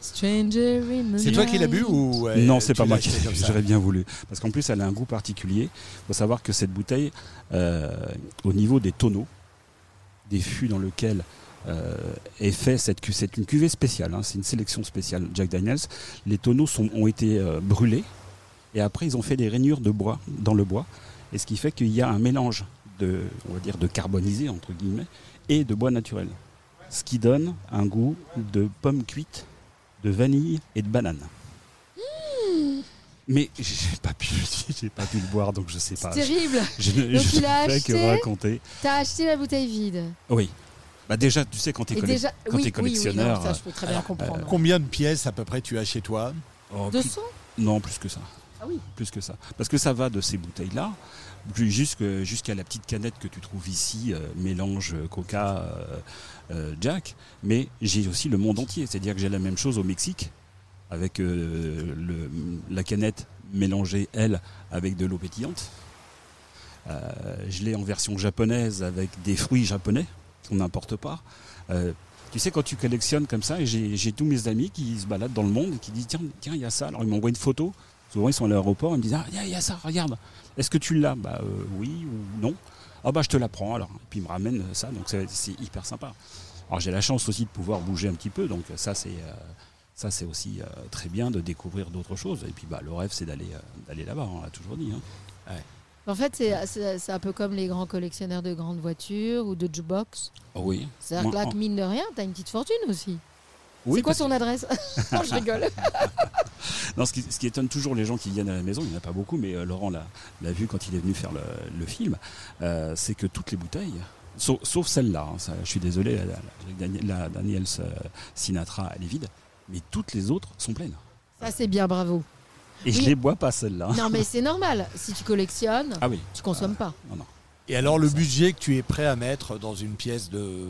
C'est toi qui l'as bu ou euh, non, c'est pas moi qui comme ça j'aurais bien voulu. Parce qu'en plus, elle a un goût particulier. Il faut savoir que cette bouteille, euh, au niveau des tonneaux, des fûts dans lesquels euh, est fait cette cu- c'est une cuvée spéciale. hein, c'est une sélection spéciale Jack Daniels. Les tonneaux sont, ont été euh, brûlés et après ils ont fait des rainures de bois dans le bois. Et ce qui fait qu'il y a un mélange de, on va dire, de carbonisé entre guillemets et de bois naturel. Ce qui donne un goût de pomme cuite, de vanille et de banane. Mais j'ai pas pu, j'ai pas pu le boire, donc je sais C'est pas. terrible. Je, ne- Donc je il a acheté. T'as acheté la bouteille vide. Oui. Bah déjà, tu sais quand déjà, oui, oui, oui, non, collectionneur. ça je peux très bien alors, comprendre. Combien de pièces à peu près tu as chez toi oh, plus- 200 non, plus que ça. Ah oui. Plus que ça. Parce que ça va de ces bouteilles-là jusqu'à la petite canette que tu trouves ici, euh, mélange euh, Coca, euh, euh, Jack. Mais j'ai aussi le monde entier. C'est-à-dire que j'ai la même chose au Mexique, avec euh, le- la canette mélangée, elle, avec de l'eau pétillante. Euh, je l'ai en version japonaise avec des fruits japonais qu'on n'importe pas. Euh, tu sais, quand tu collectionnes comme ça, et j'ai tous mes amis qui se baladent dans le monde et qui disent Tiens, tiens, il y a ça. Alors ils m'envoient une photo. Souvent, ils sont à l'aéroport, ils me disent Ah, il y y, a ça, regarde. Est-ce que tu l'as? Bah euh, oui ou non. Ah, bah je te la prends alors. Et puis ils me ramènent ça, donc c'est hyper sympa. Alors j'ai la chance aussi de pouvoir bouger un petit peu, donc ça c'est. euh, ça, c'est aussi très bien de découvrir d'autres choses. Et puis, bah, le rêve, c'est d'aller d'aller là-bas, on l'a toujours dit. hein. En fait, c'est- un peu comme les grands collectionneurs de grandes voitures ou de jukebox. Oh oui. C'est-à-dire que là, mine de rien, t'as une petite fortune aussi. oui, c'est quoi ton adresse? Non, je rigole. Non, ce qui, ce qui étonne toujours les gens qui viennent à la maison, il n'y en a pas beaucoup, mais euh, Laurent l'a vu quand il est venu faire le, le film, euh, c'est que toutes les bouteilles, sauf, sauf celle-là, hein, je suis désolé, la, la- la Daniel- euh, Sinatra, elle est vide, mais toutes les autres sont pleines. Ça, c'est bien, bravo. Et je Oui. les bois pas celles-là. Non, mais c'est normal. Si tu collectionnes, Ah oui, tu consommes pas. non, non. Et alors le budget que tu es prêt à mettre dans une pièce de,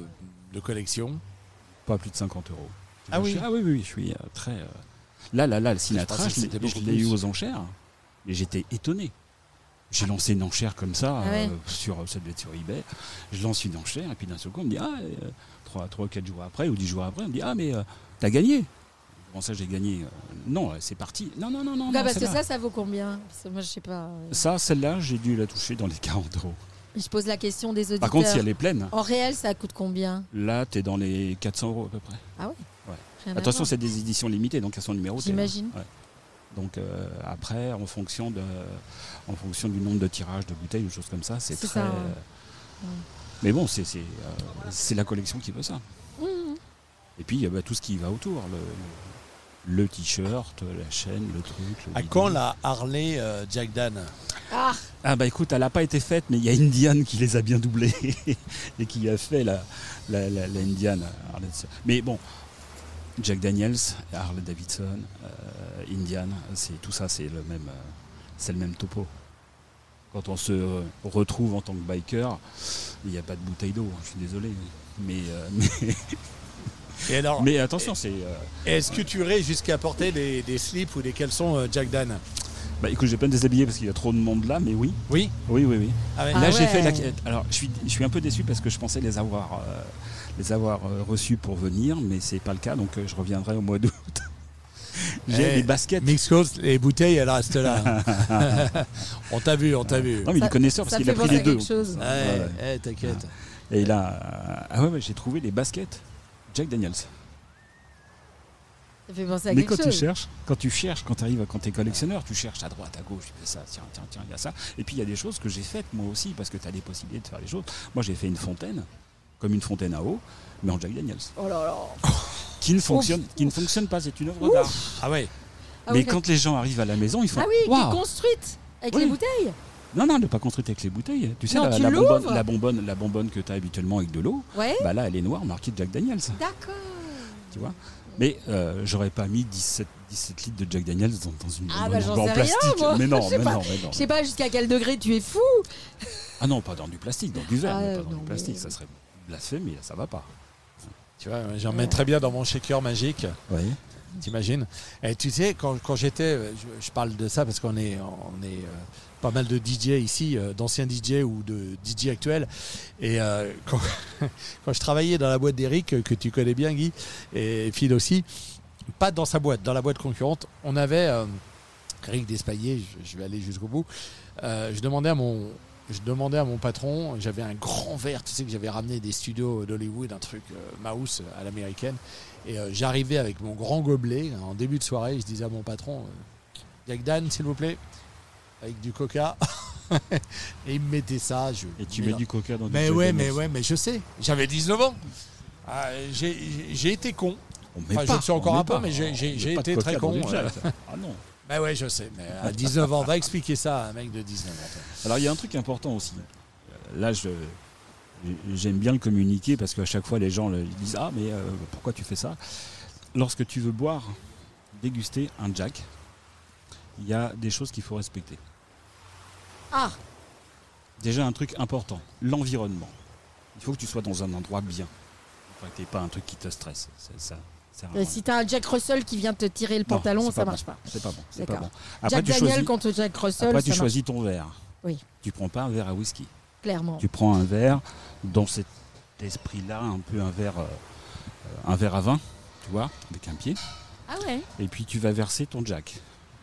de collection? Pas plus de 50 euros. Ah oui. Je suis- Ah oui, oui, oui, je suis euh, très. euh, Là, là, là, le Sinatra, je je l'ai eu aux enchères, et j'étais étonné. J'ai lancé une enchère comme ça, Ah ouais. euh, sur, ça devait être sur eBay. Je lance une enchère, et puis d'un seul coup, on me dit, ah, euh, trois, trois, quatre jours après, ou dix jours après, on me dit, ah, mais euh, t'as gagné. Comment ça, j'ai gagné Euh, Non, c'est parti. Non, non, non, non. Non, parce que ça, ça vaut combien? Parce que moi, je sais pas. euh, Ça, celle-là, j'ai dû la toucher dans les 40 euros. Je pose la question des auditeurs. Par contre, si elle est pleine, En réel, ça coûte combien? Là, t'es dans les 400 euros à peu près. Ah oui Ouais. Attention, c'est des éditions limitées, donc elles sont numérotées. hein. J'imagine. Ouais. Donc euh, après, en fonction, de, en fonction du nombre de tirages de bouteilles ou choses comme ça, c'est très. ça, ouais. euh, Mais bon, c'est euh, la collection qui veut ça. Mmh. Et puis il y a bah, tout ce qui va autour, le, le- le t-shirt, la chaîne, le truc. le À bidon. quand la Harley euh, Jack Dan Ah Ah bah écoute, elle n'a pas été faite, mais il y a Indian qui les a bien doublés et qui a fait la, la, la, la Indian. Mais bon, Jack Daniels, Harley Davidson, euh, Indian, c'est tout ça, c'est le même, euh, c'est le même topo. Quand on se retrouve en tant que biker, il n'y a pas de bouteille d'eau. Je suis désolé, mais euh, mais, Et alors, mais attention, c'est. euh, est-ce que tu irais jusqu'à porter des, des slips ou des caleçons euh, Jack Dan bah écoute, j'ai pas me déshabiller parce qu'il y a trop de monde là, mais oui, Oui oui, oui, oui. Ah ouais. Ah Là, j'ai fait la. Alors, je suis, je suis un peu déçu parce que je pensais les avoir, euh, les avoir reçus pour venir, mais c'est pas le cas, donc je reviendrai au mois d'août. j'ai Eh, des baskets. Mix Coast, les bouteilles, elles restent là. on t'a vu, on t'a vu. Non, mais il Ça- est connaisseur parce qu'il a pris les deux. Ouais, Ouais. eh, t'inquiète. Et là, ah ouais, ouais, j'ai trouvé les baskets Jack Daniels. Ça fait penser à Mais quelque quand chose. tu cherches, quand tu cherches, quand tu arrives, quand tu es collectionneur, tu cherches à droite, à gauche, tu fais ça, tiens, tiens, tiens, il y a ça. Et puis il y a des choses que j'ai faites moi aussi, parce que tu as des possibilités de faire les choses. Moi j'ai fait une fontaine, comme une fontaine à eau, mais en Jack Daniels, Oh là là. qui ne fonctionne, qui ne fonctionne pas, c'est une œuvre d'art. Ah ouais. Ah mais oui, quand les gens arrivent à la maison, ils font Ah oui, qui est construite avec Oui. les bouteilles. Non, non, elle n'est pas construite avec les bouteilles. Tu sais, Non, la, tu la l'ouvres bonbonne, la, bonbonne, la bonbonne que tu as habituellement avec de l'eau, Ouais. bah là elle est noire, marquée Jack Daniels. D'accord. Tu vois Mais euh, j'aurais pas mis 17, 17 litres de Jack Daniels dans, dans une Ah, bah, j'en rien, plastique. moi. Mais non, Je sais mais pas. non, mais non. Je sais pas jusqu'à quel degré tu es fou. Ah non, pas dans du plastique, dans du verre, Ah, mais pas dans non, du mais- plastique. Ça serait blasphémé, ça va pas. Tu vois, j'en mets très bien dans mon shaker magique. Oui. T'imagines Et tu sais, quand, quand j'étais, je, je parle de ça parce qu'on est, on est euh, pas mal de DJ ici, euh, d'anciens DJ ou de DJ actuels. Et euh, quand, quand je travaillais dans la boîte d'Eric, euh, que tu connais bien, Guy, et Phil aussi, pas dans sa boîte, dans la boîte concurrente, on avait euh, Eric Despaillés, je, vais aller jusqu'au bout. euh, je demandais à mon. Je demandais à mon patron, j'avais un grand verre, tu sais que j'avais ramené des studios d'Hollywood, un truc euh, mouse à l'américaine. Et euh, j'arrivais avec mon grand gobelet en début de soirée. Je disais à mon patron euh, Jack Dan, s'il vous plaît, avec du coca. et il me mettait ça. Je, Et tu mais mets du coca dans du Mais Jack ouais, mais ouais, mais je sais. J'avais 19 ans. Ah, j'ai été con. On met Enfin, pas, le suis encore un peu, pas. mais j'ai- été très con, du. Ah non. Bah ouais, je sais. Mais à 19 ans, va expliquer ça à un mec de 19 ans. Alors il y a un truc important aussi. Euh, Là, je j'aime bien le communiquer parce qu'à chaque fois les gens le- disent ah mais euh, pourquoi tu fais ça? Lorsque tu veux boire, déguster un Jack, il y a des choses qu'il faut respecter. Ah, Déjà un truc important, l'environnement. Il faut que tu sois dans un endroit bien. Enfin, que t'aies pas un truc qui te stresse. C'est- Ça, rien. si t'as un Jack Russell qui vient te tirer le pantalon, ça marche pas. C'est pas bon. C'est pas bon. Après, Jack tu Daniel choisis, contre Jack Russell, après, tu marche. choisis ton verre. Oui. Tu prends pas un verre à whisky. Clairement. Tu prends un verre dans cet esprit-là, un peu un verre, euh, un verre à vin, tu vois, avec un pied. Ah ouais. Et puis tu vas verser ton jack.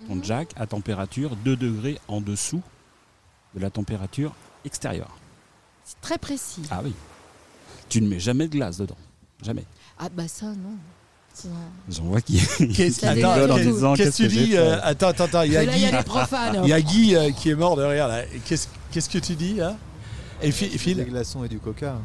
Ton Mhm. jack à température 2 degrés en dessous de la température extérieure. C'est très précis. Ah oui. Tu ne mets jamais de glace dedans. Jamais. Ah bah ça non. J'en vois qui. Qu'est-ce attends, que tu dis euh, Attends, attends, attends. Il y a y Guy, a les profanes. il y a Guy euh, qui est mort de rire Qu'est-ce qu'est-ce que tu dis là? Et Phil, Des glaçons et du coca.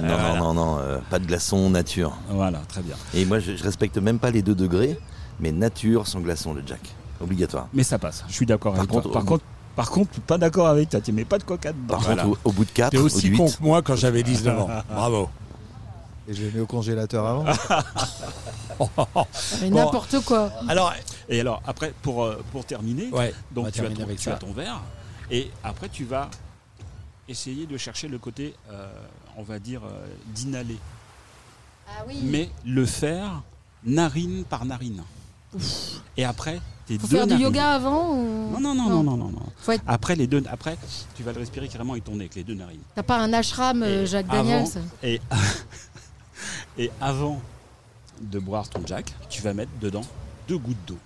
Non, non, non, non, euh, pas de glaçon nature. Voilà, très bien. Et moi, je, je respecte même pas les 2 degrés, mais nature sans glaçon, le Jack. Obligatoire. Mais ça passe. Je suis d'accord Par avec contre, toi. Par au- contre, par contre, pas d'accord avec toi. Tu mets pas de coca dedans. Par Voilà. contre, au, au bout de 4, T'es au aussi bout de con 8, que moi quand j'avais 19 ans. Bravo. Et je les mets au congélateur avant. Mais Bon. n'importe quoi. Alors, Et alors, après, pour, euh, pour terminer, ouais, Donc tu as, ton, avec tu as ton verre et après tu vas essayer de chercher le côté, euh, on va dire, euh, d'inhaler. Ah oui. Mais le faire narine par narine. Et après, tes Faut deux faire du yoga avant ou... Non, non, non, non, non, non. non. Faut être- Après, les deux, après, tu vas le respirer carrément avec ton nez, avec les deux narines. T'as pas un ashram, euh, Et Jacques avant- Daniels Et, et avant de boire ton Jack, tu vas mettre dedans deux gouttes d'eau.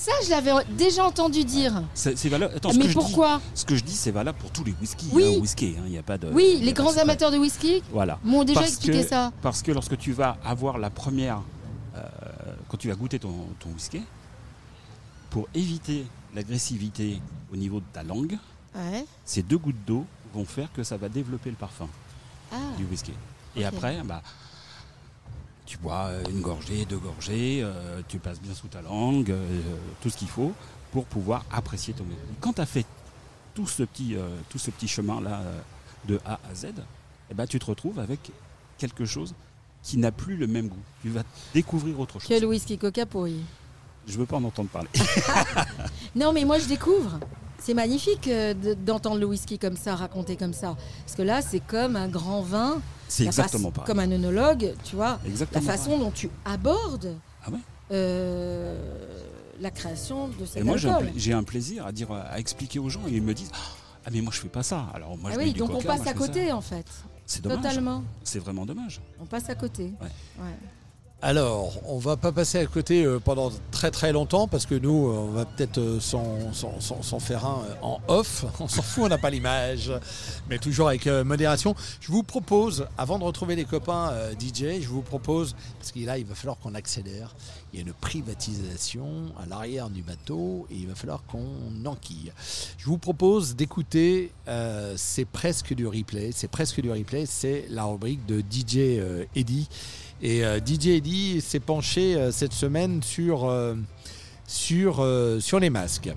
Ça, je l'avais déjà entendu dire. C'est valable. Attends, ce Mais que je dis- pourquoi Ce que je dis, c'est valable pour tous les whiskies. Oui. hein, whisky, hein, il n'y a pas de. Oui, les grands amateurs de whisky Voilà. m'ont déjà Parce expliqué que- ça. Parce que lorsque tu vas avoir la première, euh, quand tu vas goûter ton, ton whisky, pour éviter l'agressivité au niveau de ta langue, Ouais. ces deux gouttes d'eau vont faire que ça va développer le parfum Ah, du whisky. Et après, bah, tu bois une gorgée, deux gorgées, euh, tu passes bien sous ta langue, euh, tout ce qu'il faut pour pouvoir apprécier ton whisky. Quand tu as fait tout ce petit, euh, tout ce petit chemin-là de A à Z, eh ben, tu te retrouves avec quelque chose qui n'a plus le même goût. Tu vas découvrir autre chose. quel whisky coca pourri. Je veux pas en entendre parler. Non, mais moi, je découvre. C'est magnifique de- d'entendre le whisky comme ça, raconté comme ça. Parce que là, c'est comme un grand vin. C'est exactement pareil. Comme un œnologue, tu vois. La façon dont tu abordes Ah ouais euh, la création de Et cet moi, j'ai un, plaisir à dire, à expliquer aux gens et ils me disent Ah, mais moi, je fais pas ça. Alors, moi, Ah je oui, donc on passe moi, à ça. côté, en fait. C'est dommage. Totalement. C'est vraiment dommage. On passe à côté. Ouais. Ouais. Alors, on va pas passer à côté euh, pendant très très longtemps parce que nous, euh, on va peut-être euh, s'en faire un en off. On s'en fout, on n'a pas l'image, mais toujours avec modération. Je vous propose, avant de retrouver les copains DJ, je vous propose, parce que là, il va falloir qu'on accélère. Il y a une privatisation à l'arrière du bateau et il va falloir qu'on enquille. Je vous propose d'écouter, c'est presque du replay. C'est presque du replay, c'est la rubrique de DJ Eddy. Et euh, DJ Eddy s'est penché euh, cette semaine sur, euh, sur, euh, sur les masques.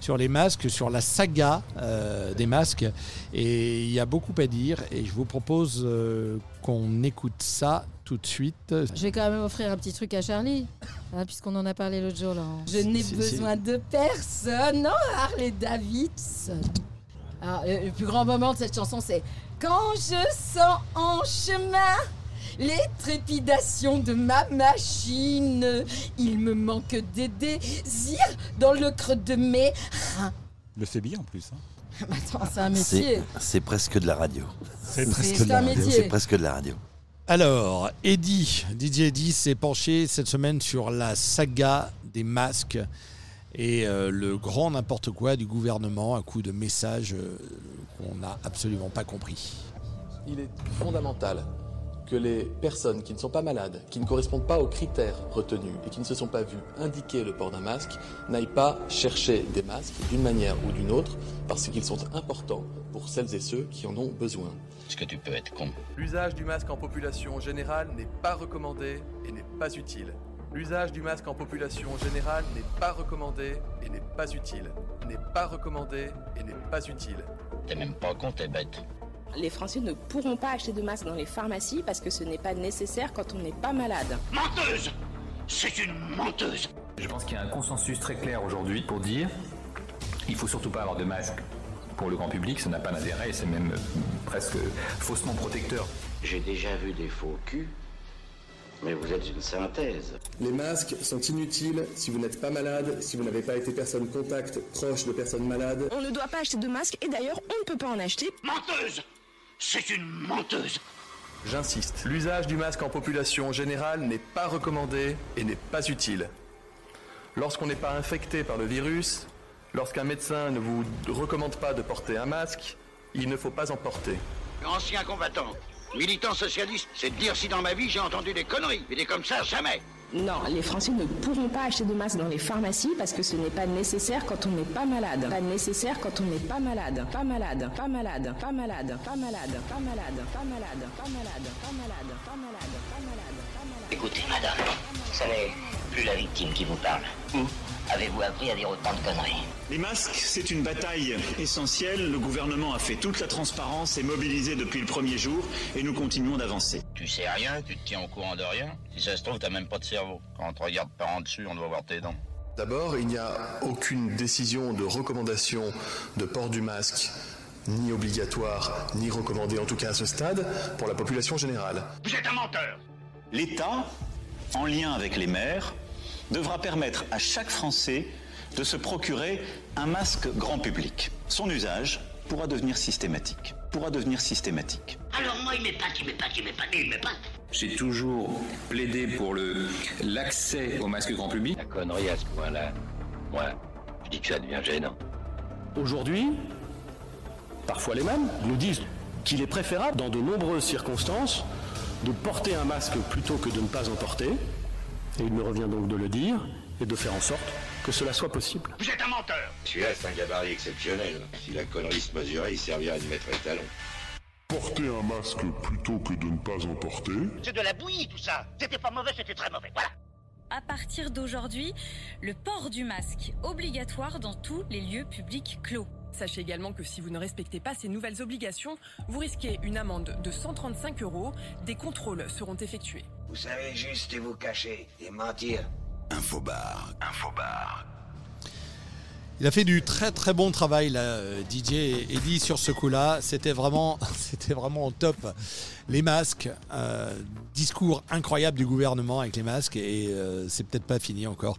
sur les masques, sur la saga euh, des masques. Et il y a beaucoup à dire. Et je vous propose euh, qu'on écoute ça tout de suite. Je vais quand même offrir un petit truc à Charlie, hein, puisqu'on en a parlé l'autre jour. Là. Je n'ai besoin de personne, non, Harley Davidson. Alors, le, le plus grand moment de cette chanson, c'est Quand je sens en chemin les trépidations de ma machine, il me manque des désirs dans le creux de mes reins. Le fait bien en plus. hein. Mais Attends, c'est un métier. C'est presque de la radio. C'est presque de la un radio, métier. C'est presque de la radio. Alors, Eddie, DJ Eddie s'est penché cette semaine sur la saga des masques et euh, le grand n'importe quoi du gouvernement à coup de messages euh, qu'on n'a absolument pas compris. Il est fondamental que les personnes qui ne sont pas malades, qui ne correspondent pas aux critères retenus et qui ne se sont pas vues indiquer le port d'un masque, n'aillent pas chercher des masques d'une manière ou d'une autre parce qu'ils sont importants pour celles et ceux qui en ont besoin. Est-ce que tu peux être con? L'usage du masque en population générale n'est pas recommandé et n'est pas utile. L'usage du masque en population générale n'est pas recommandé et n'est pas utile. N'est pas recommandé et n'est pas utile. T'es même pas con, t'es bête. Les Français ne pourront pas acheter de masques dans les pharmacies parce que ce n'est pas nécessaire quand on n'est pas malade. Menteuse C'est une menteuse Je pense qu'il y a un consensus très clair aujourd'hui pour dire il faut surtout pas avoir de masque pour le grand public, ça n'a pas d'intérêt et c'est même presque faussement protecteur. J'ai déjà vu des faux culs, mais vous êtes une synthèse. Les masques sont inutiles si vous n'êtes pas malade, si vous n'avez pas été personne contact proche de personnes malades. On ne doit pas acheter de masques et d'ailleurs on ne peut pas en acheter. Menteuse C'est une menteuse J'insiste, l'usage du masque en population générale n'est pas recommandé et n'est pas utile. Lorsqu'on n'est pas infecté par le virus, lorsqu'un médecin ne vous recommande pas de porter un masque, il ne faut pas en porter. Ancien combattant, militant socialiste, c'est de dire si dans ma vie j'ai entendu des conneries, mais des comme ça, jamais Non, les Français ne pourront pas acheter de masques dans les pharmacies parce que ce n'est pas nécessaire quand on n'est pas malade. Pas nécessaire quand on n'est pas malade. Pas malade, pas malade, pas malade, pas malade, pas malade, pas malade, pas malade, pas malade, pas malade, pas malade. Écoutez, madame, ça n'est plus la victime qui vous parle. Où avez-vous appris à dire autant de conneries Les masques, c'est une bataille essentielle. Le gouvernement a fait toute la transparence et mobilisé depuis le premier jour et nous continuons d'avancer. Tu sais rien, tu te tiens au courant de rien. Si ça se trouve, t'as même pas de cerveau. Quand on te regarde par en dessus, on doit voir tes dents. D'abord, il n'y a aucune décision de recommandation de port du masque, ni obligatoire, ni recommandé en tout cas à ce stade, pour la population générale. Vous êtes un menteur L'État, en lien avec les maires, devra permettre à chaque Français de se procurer un masque grand public. Son usage pourra devenir systématique. Pourra devenir systématique. Alors moi, il m'épate, il m'épate, il m'épate, il m'épate. J'ai toujours plaidé pour le l'accès au masque grand public. La connerie à ce point-là, moi, je dis que ça devient gênant. Aujourd'hui, parfois les mêmes nous disent qu'il est préférable, dans de nombreuses circonstances, de porter un masque plutôt que de ne pas en porter. Et il me revient donc de le dire et de faire en sorte que cela soit possible. Vous êtes un menteur Celui-là, c'est un gabarit exceptionnel. Si la connerie se mesurait, il servirait de maître étalon. Porter un masque plutôt que de ne pas en porter. C'est de la bouillie tout ça C'était pas mauvais, c'était très mauvais, voilà À partir d'aujourd'hui, le port du masque obligatoire dans tous les lieux publics clos. Sachez également que si vous ne respectez pas ces nouvelles obligations, vous risquez une amende de 135 euros. Des contrôles seront effectués. Vous savez juste vous cacher et mentir. Infobar, infobar. Il a fait du très très bon travail là, euh, DJ Eddie sur ce coup-là. C'était vraiment, c'était vraiment au top. Les masques, euh, discours incroyable du gouvernement avec les masques et euh, c'est peut-être pas fini encore.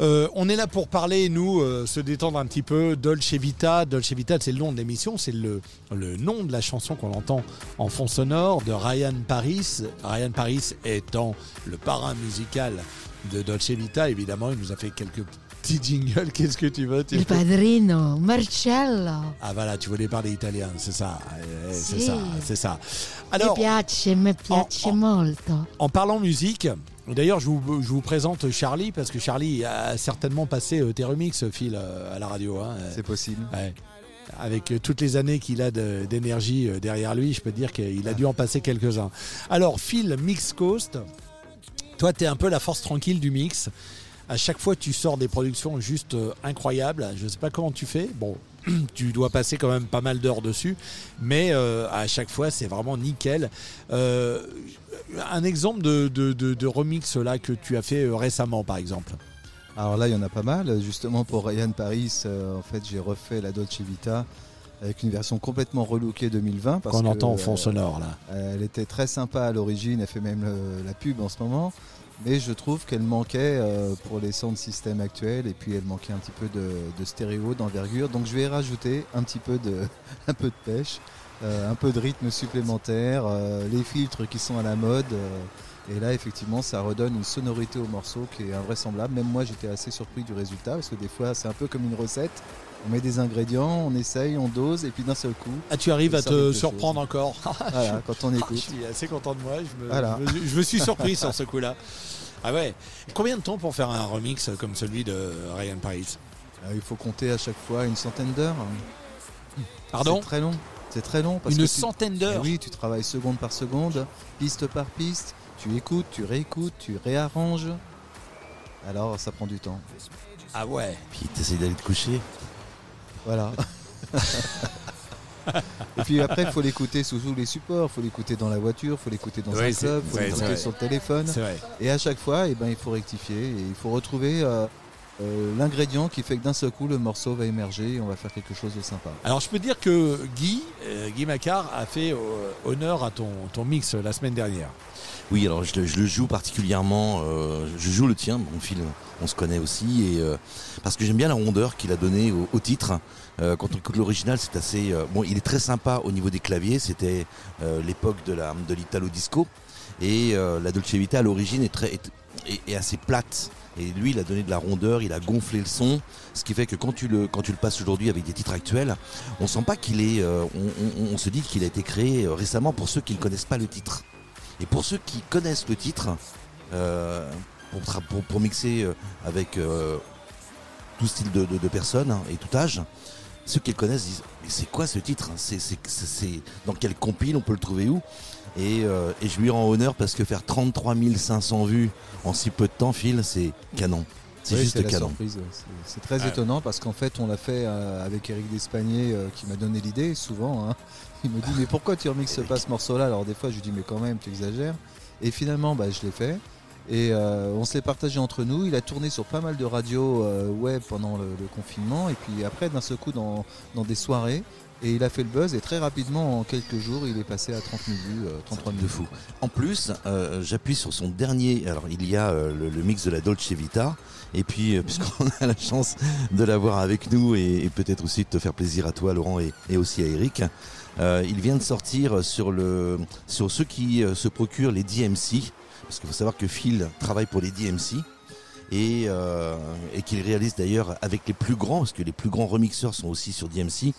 Euh, on est là pour parler, nous, euh, se détendre un petit peu. Dolce Vita. Dolce Vita, c'est le nom de l'émission, c'est le, le nom de la chanson qu'on entend en fond sonore de Ryan Paris. Ryan Paris étant le parrain musical de Dolce Vita, évidemment, il nous a fait quelques petits jingles. Qu'est-ce que tu veux tu Il padrino, Marcello. Ah voilà, tu voulais parler italien, c'est ça, eh, c'est Si. ça, c'est ça. Alors, mi piace, mi piace molto. en parlant musique, d'ailleurs, je vous, je vous présente Charlie parce que Charlie a certainement passé euh, tes remixes, Phil, euh, à la radio. C'est possible. Ouais. Avec euh, toutes les années qu'il a d'énergie derrière lui, je peux te dire qu'il a dû en passer quelques-uns. Alors, Phil, Mix Coast, toi, tu es un peu la force tranquille du mix. À chaque fois, tu sors des productions juste incroyables. Je ne sais pas comment tu fais. Bon, tu dois passer quand même pas mal d'heures dessus, mais euh, à chaque fois, c'est vraiment nickel. Euh, un exemple de, de- de- de remix là que tu as fait euh, récemment, par exemple. Alors là, il y en a pas mal. Justement, pour Ryan Paris, euh, en fait, j'ai refait la Dolce Vita avec une version complètement relookée 2020. parce Qu'on entend en fond sonore, là. Elle était très sympa à l'origine, elle fait même le- la pub en ce moment. Mais je trouve qu'elle manquait euh, pour les sound systems actuels et puis elle manquait un petit peu de, de stéréo, d'envergure. Donc je vais rajouter un petit peu de, un peu de pêche, euh, un peu de rythme supplémentaire, euh, les filtres qui sont à la mode. euh, et là, effectivement, ça redonne une sonorité au morceau qui est invraisemblable. Même moi, j'étais assez surpris du résultat parce que des fois, c'est un peu comme une recette. On met des ingrédients, on essaye, on dose et puis d'un seul coup. Ah, tu arrives à te surprendre chose. encore. Voilà, quand on écoute. Je suis assez content de moi. Je me, Voilà. je me- je me suis surpris sur ce coup-là. Ah ouais. Combien de temps pour faire un remix comme celui de Ryan Paris Euh, Il faut compter à chaque fois une centaine d'heures. Pardon C'est très long. C'est très long. Parce Une que tu- centaine d'heures Eh Oui, tu travailles seconde par seconde, piste par piste. Tu écoutes, tu réécoutes, tu réarranges. Alors ça prend du temps. Ah ouais. Puis t'essayes d'aller te coucher. Voilà. Et puis après, il faut l'écouter sous tous les supports. Il faut l'écouter dans la voiture, il faut l'écouter dans Ouais, un club, il faut l'écouter sur le téléphone. Et à chaque fois, eh ben, il faut rectifier et il faut retrouver euh, euh, l'ingrédient qui fait que d'un seul coup, le morceau va émerger et on va faire quelque chose de sympa. Alors je peux dire que Guy, euh, Guy Macquart a fait euh, honneur à ton, ton mix euh, la semaine dernière. Oui, alors je, le- je le joue particulièrement. euh, je joue le tien, mon film, on se connaît aussi, et euh, parce que j'aime bien la rondeur qu'il a donnée au, au titre. Euh, quand on écoute l'original, c'est assez. euh, bon, il est très sympa au niveau des claviers. C'était euh, l'époque de la de l'italo disco, et euh, la Dolce Vita à l'origine est très est, est- est assez plate. Et lui, il a donné de la rondeur, il a gonflé le son, ce qui fait que quand tu le quand tu le passes aujourd'hui avec des titres actuels, on sent pas qu'il est. euh, on, se dit qu'il a été créé euh, récemment pour ceux qui ne connaissent pas le titre. Et pour ceux qui connaissent le titre, euh, pour, pour- mixer avec tout style de, de- personnes et tout âge, ceux qui le connaissent disent Mais c'est quoi ce titre? C'est- Dans quelle compile? On peut le trouver où? Et, euh, et je lui rends honneur parce que faire 33 500 vues en si peu de temps, Phil, c'est canon. C'est Oui, juste canon. C'est- très Ouais. étonnant parce qu'en fait, on l'a fait euh, avec Eric Despagné euh, qui m'a donné l'idée souvent. hein. Il me dit mais pourquoi tu remixes pas ce morceau-là? Alors des fois, je lui dis mais quand même, tu exagères. Et finalement, bah, je l'ai fait. Et euh, on s'est partagé entre nous. Il a tourné sur pas mal de radios euh, web pendant le, le confinement. Et puis après, d'un seul coup, dans, dans des soirées. Et il a fait le buzz. Et très rapidement, en quelques jours, il est passé à 30 000 vues, euh, 33 000 de fou. En plus, euh, j'appuie sur son dernier. Alors, il y a euh, le, le mix de la Dolce Vita. Et puis, euh, puisqu'on a la chance de l'avoir avec nous et, et peut-être aussi de te faire plaisir à toi, Laurent, et, et aussi à Eric, il vient de sortir sur, le, sur ceux qui se procurent les DMC. Parce qu'il faut savoir que Phil travaille pour les DMC. Et, euh, et qu'il réalise d'ailleurs avec les plus grands, parce que les plus grands remixeurs sont aussi sur DMC.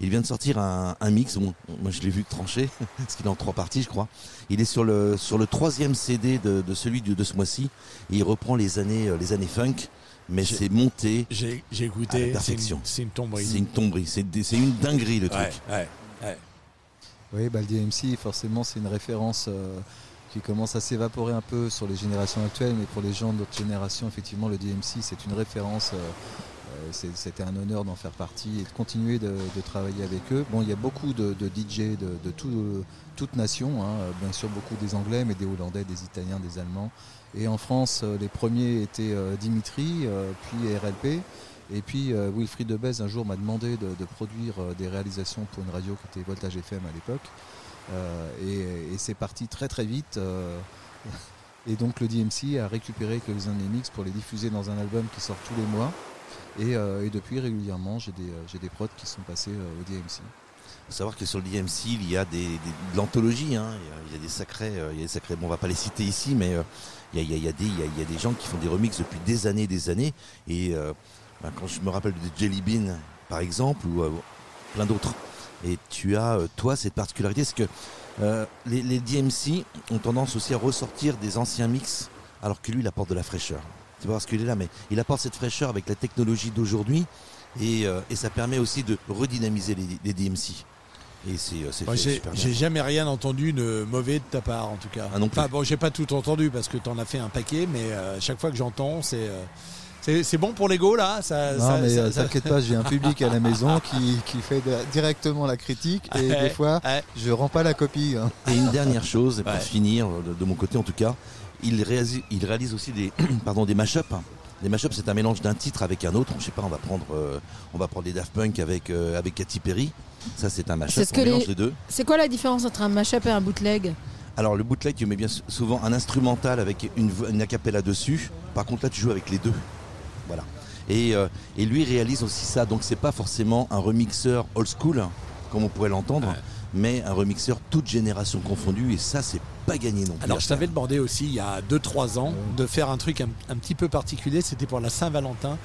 Il vient de sortir un, un mix, bon, moi je l'ai vu trancher, parce qu'il est en trois parties je crois. Il est sur le, sur le troisième CD de, de celui de, de ce mois-ci, et il reprend les années, euh, les années funk, mais c'est monté J'ai écouté. la c'est une- perfection. C'est une, tomberie. C'est une tomberie, c'est une dinguerie le truc. Ouais, ouais, ouais. Oui, bah, le DMC, forcément, c'est une référence euh, qui commence à s'évaporer un peu sur les générations actuelles, mais pour les gens de notre génération, effectivement, le DMC, c'est une référence. euh, euh, C'était un honneur d'en faire partie et de continuer de, travailler avec eux. Bon, il y a beaucoup de, DJ de, de tout- hein, bien sûr beaucoup des Anglais, mais des Hollandais, des Italiens, des Allemands. Et en France, euh, les premiers étaient Dimitri, puis RLP. Et puis Wilfried Debez un jour m'a demandé de, produire des réalisations pour une radio qui était Voltage FM à l'époque. Euh, et c'est parti très très vite. euh, et donc le DMC a récupéré quelques-uns de mes mix pour les diffuser dans un album qui sort tous les mois. Et, euh, depuis régulièrement j'ai des, des prods qui sont passés au DMC. faut savoir que sur le DMC, il y a des, des- de l'anthologie. hein. Il, y a, il des sacrés, il y a des sacrés. Bon, on va pas les citer ici, mais il, y a, il il des, il il des gens qui font des remixes depuis des années, des années. Et ben, quand je me rappelle de Jelly Bean, par exemple, ou plein d'autres. Et tu as, euh, toi, cette particularité, c'est que euh, les, les DMC ont tendance aussi à ressortir des anciens mix, alors que lui, il apporte de la fraîcheur. Tu vois ce qu'il est là, mais il apporte cette fraîcheur avec la technologie d'aujourd'hui, et, euh, et ça permet aussi de redynamiser les, les DMC. Et c'est euh, c'est fait j'ai jamais rien entendu de mauvais de ta part, en tout cas. Ah non plus. enfin, bon, j'ai pas tout entendu parce que t'en as fait un paquet, mais euh, chaque fois que j'entends, c'est. C'est bon pour l'ego là ça, Non, ça- mais ça- euh, ça- t'inquiète pas, j'ai un public à la maison qui, qui fait de- directement la critique et Ouais, des fois, ouais. je rends pas la copie. hein. Et une dernière chose, et pour Ouais. finir, de, de mon côté en tout cas, il réalise, il réalise aussi des, pardon, des mashups. Les mashups, c'est un mélange d'un titre avec un autre. Je sais pas, on va prendre, euh, on va prendre les Daft Punk avec, euh, avec Katy Perry. Ça, c'est un mashup. C'est ce On que mélange les- les deux. C'est quoi la différence entre un mashup et un bootleg? Alors, le bootleg, tu mets bien sou- souvent un instrumental avec une, une acapella dessus. Par contre, là, tu joues avec les deux. Voilà. Et, euh, et lui réalise aussi ça. Donc, c'est pas forcément un remixeur old school, comme on pourrait l'entendre, mais un remixeur toute génération confondue. Et ça, c'est pas gagné non plus. Alors, je t'avais demandé aussi il y a 2-3 ans de faire un truc un, un petit peu particulier. C'était pour la Saint-Valentin.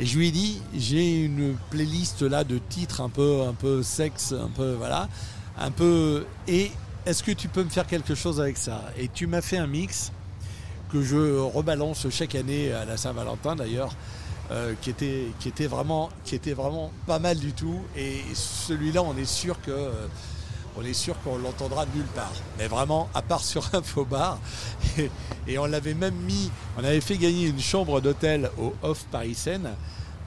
Et je lui ai dit j'ai une playlist là de titres un peu, un peu sexe, un peu voilà, un peu. Et est-ce que tu peux me faire quelque chose avec ça? Et tu m'as fait un mix que je rebalance chaque année à la Saint-Valentin d'ailleurs. euh, qui était vraiment pas mal du tout et celui-là on est sûr que euh, on est sûr qu'on l'entendra nulle part. Mais vraiment, à part sur un faux bar. Et, on l'avait même mis, on avait fait gagner une chambre d'hôtel au Off Paris Seine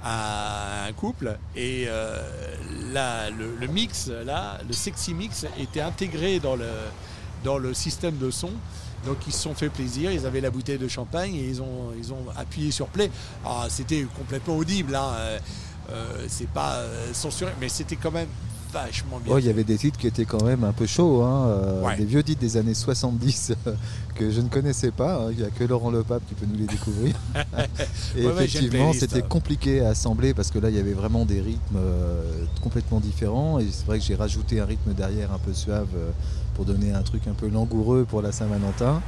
à un couple. Et euh, là, le, mix, le sexy mix était intégré dans le système de son. Donc ils se sont fait plaisir, ils avaient la bouteille de champagne et ils ont, ils ont appuyé sur play. Ah, c'était complètement audible, hein. Euh, euh, c'est pas euh, censuré, mais c'était quand même vachement bien. Oh, il y avait des titres qui étaient quand même un peu chauds, hein, euh, Ouais. des vieux titres des années 70 euh, que je ne connaissais pas. hein. Il n'y a que Laurent Lepape qui peut nous les découvrir. Et Ouais, effectivement, c'était compliqué à assembler parce que là, il y avait vraiment des rythmes euh, complètement différents. Et c'est vrai que j'ai rajouté un rythme derrière un peu suave pour donner un truc un peu langoureux pour la Saint-Valentin.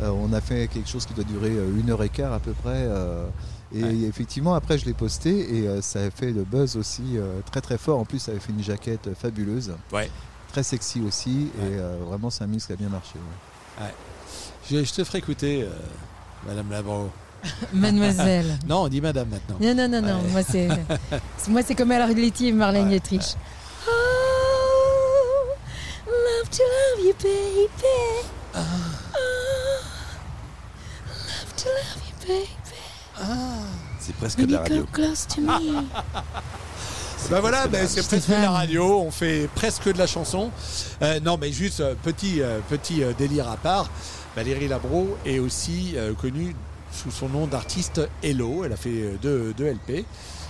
Euh, on a fait quelque chose qui doit durer euh, une heure et quart à peu près. euh, et Ouais. effectivement, après, je l'ai posté et euh, ça a fait le buzz aussi euh, très très fort. En plus, ça avait fait une jaquette fabuleuse. Ouais. Très sexy aussi. Et euh, vraiment, c'est un mix qui a bien marché. ouais. Ouais. Je, je te ferai écouter, euh, Madame Labro. Mademoiselle. non, on dit Madame maintenant. Non, non, non, non. Ouais. Moi, c'est, moi, c'est comme Alain Letty et Marlène Dietrich. Love to love you, baby. Oh, love to love you, baby. C'est presque de la you radio. come close to me. Bah voilà, ben, c'est presque de la radio, on fait presque de la chanson. Euh, non, mais juste euh, petit, euh, petit euh, délire à part. Valérie Labro est aussi euh, connue sous son nom d'artiste Hello. Elle a fait deux, deux LP.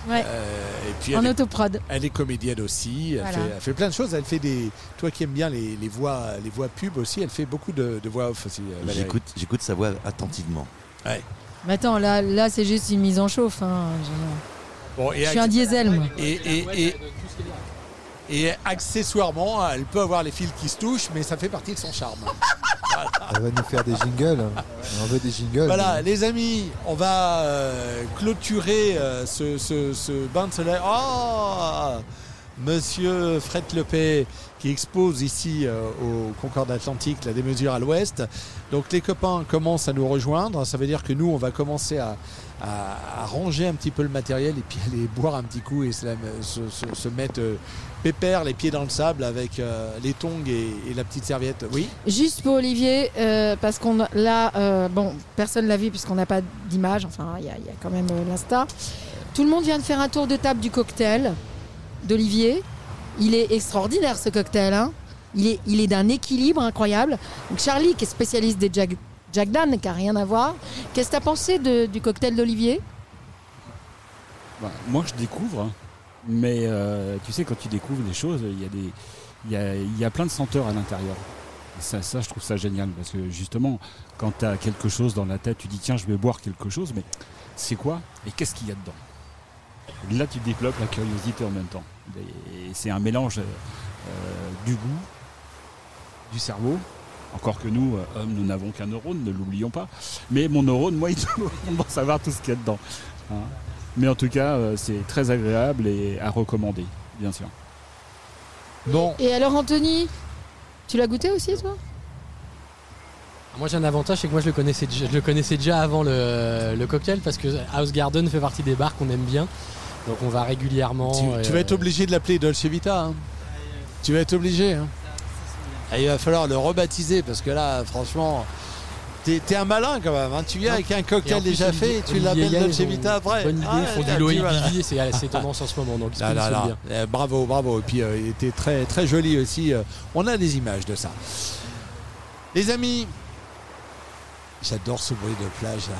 Ouais. Euh, et puis En elle, est, autoprod. elle est comédienne aussi. Elle, Voilà. fait, elle fait plein de choses. Elle fait des. Toi qui aimes bien les, les voix, les voix pub aussi, elle fait beaucoup de, de voix off aussi. euh. J'écoute, j'écoute sa voix attentivement. Ouais. Mais attends, là, là c'est juste une mise en chauffe. hein. Je- Bon, et Je suis un diesel, moi. Et, et, et, et accessoirement, elle peut avoir les fils qui se touchent, mais ça fait partie de son charme. Elle va nous faire des jingles. On veut des jingles. Voilà, les amis, on va euh, clôturer euh, ce, ce- ce bain de soleil. Oh Monsieur Fred Lepay qui expose ici euh, au Concorde Atlantique la démesure à l'ouest. Donc les copains commencent à nous rejoindre. Ça veut dire que nous, on va commencer à, à- ranger un petit peu le matériel et puis aller boire un petit coup et se, se- mettre euh, pépère, les pieds dans le sable avec euh, les tongs et, la petite serviette. Oui Juste pour Olivier, parce qu'on là, bon, personne l'a vu puisqu'on n'a pas d'image. Enfin, il y, y a quand même l'insta. Tout le monde vient de faire un tour de table du cocktail d'Olivier. Il est extraordinaire ce cocktail. hein. Il est, d'un équilibre incroyable. Donc Charlie, qui est spécialiste des Jack, qui n'a rien à voir. Qu'est-ce que tu as pensé du cocktail d'Olivier? Bah, moi, je découvre, hein. mais euh, tu sais, quand tu découvres des choses, il y, a y, a, plein de senteurs à l'intérieur. Ça, ça, je trouve ça génial parce que justement, quand tu as quelque chose dans la tête, tu dis tiens, je vais boire quelque chose, mais c'est quoi et qu'est-ce qu'il y a dedans? Là, tu développes la curiosité en même temps. Et c'est un mélange euh, euh, du goût, du cerveau. Encore que nous, euh, hommes, nous n'avons qu'un neurone, ne l'oublions pas. Mais mon neurone, moi, il doit savoir tout ce qu'il y a dedans. hein. Mais en tout cas, c'est très agréable et à recommander, bien sûr. Bon. Et alors Anthony, tu l'as goûté aussi toi? Moi j'ai un avantage, c'est que moi je le connaissais déjà, je le connaissais déjà avant le, le cocktail parce que House Garden fait partie des bars qu'on aime bien. Donc on va régulièrement. Tu, tu vas être euh, obligé de l'appeler Dolce Vita. hein. Tu vas être obligé. hein. Ah, il va falloir le rebaptiser parce que là, franchement, t'es un malin quand même. hein. Tu viens avec un cocktail déjà fait et tu l'appelles Dolce Vita après. Bonne idée, Ah, ils font là, du. Loïc c'est c'est tendance en ce moment. Donc Là, là, bien. Eh, bravo, bravo. Et puis euh, il était très, très joli aussi. Euh, On a des images de ça. Les amis, j'adore ce bruit de plage là.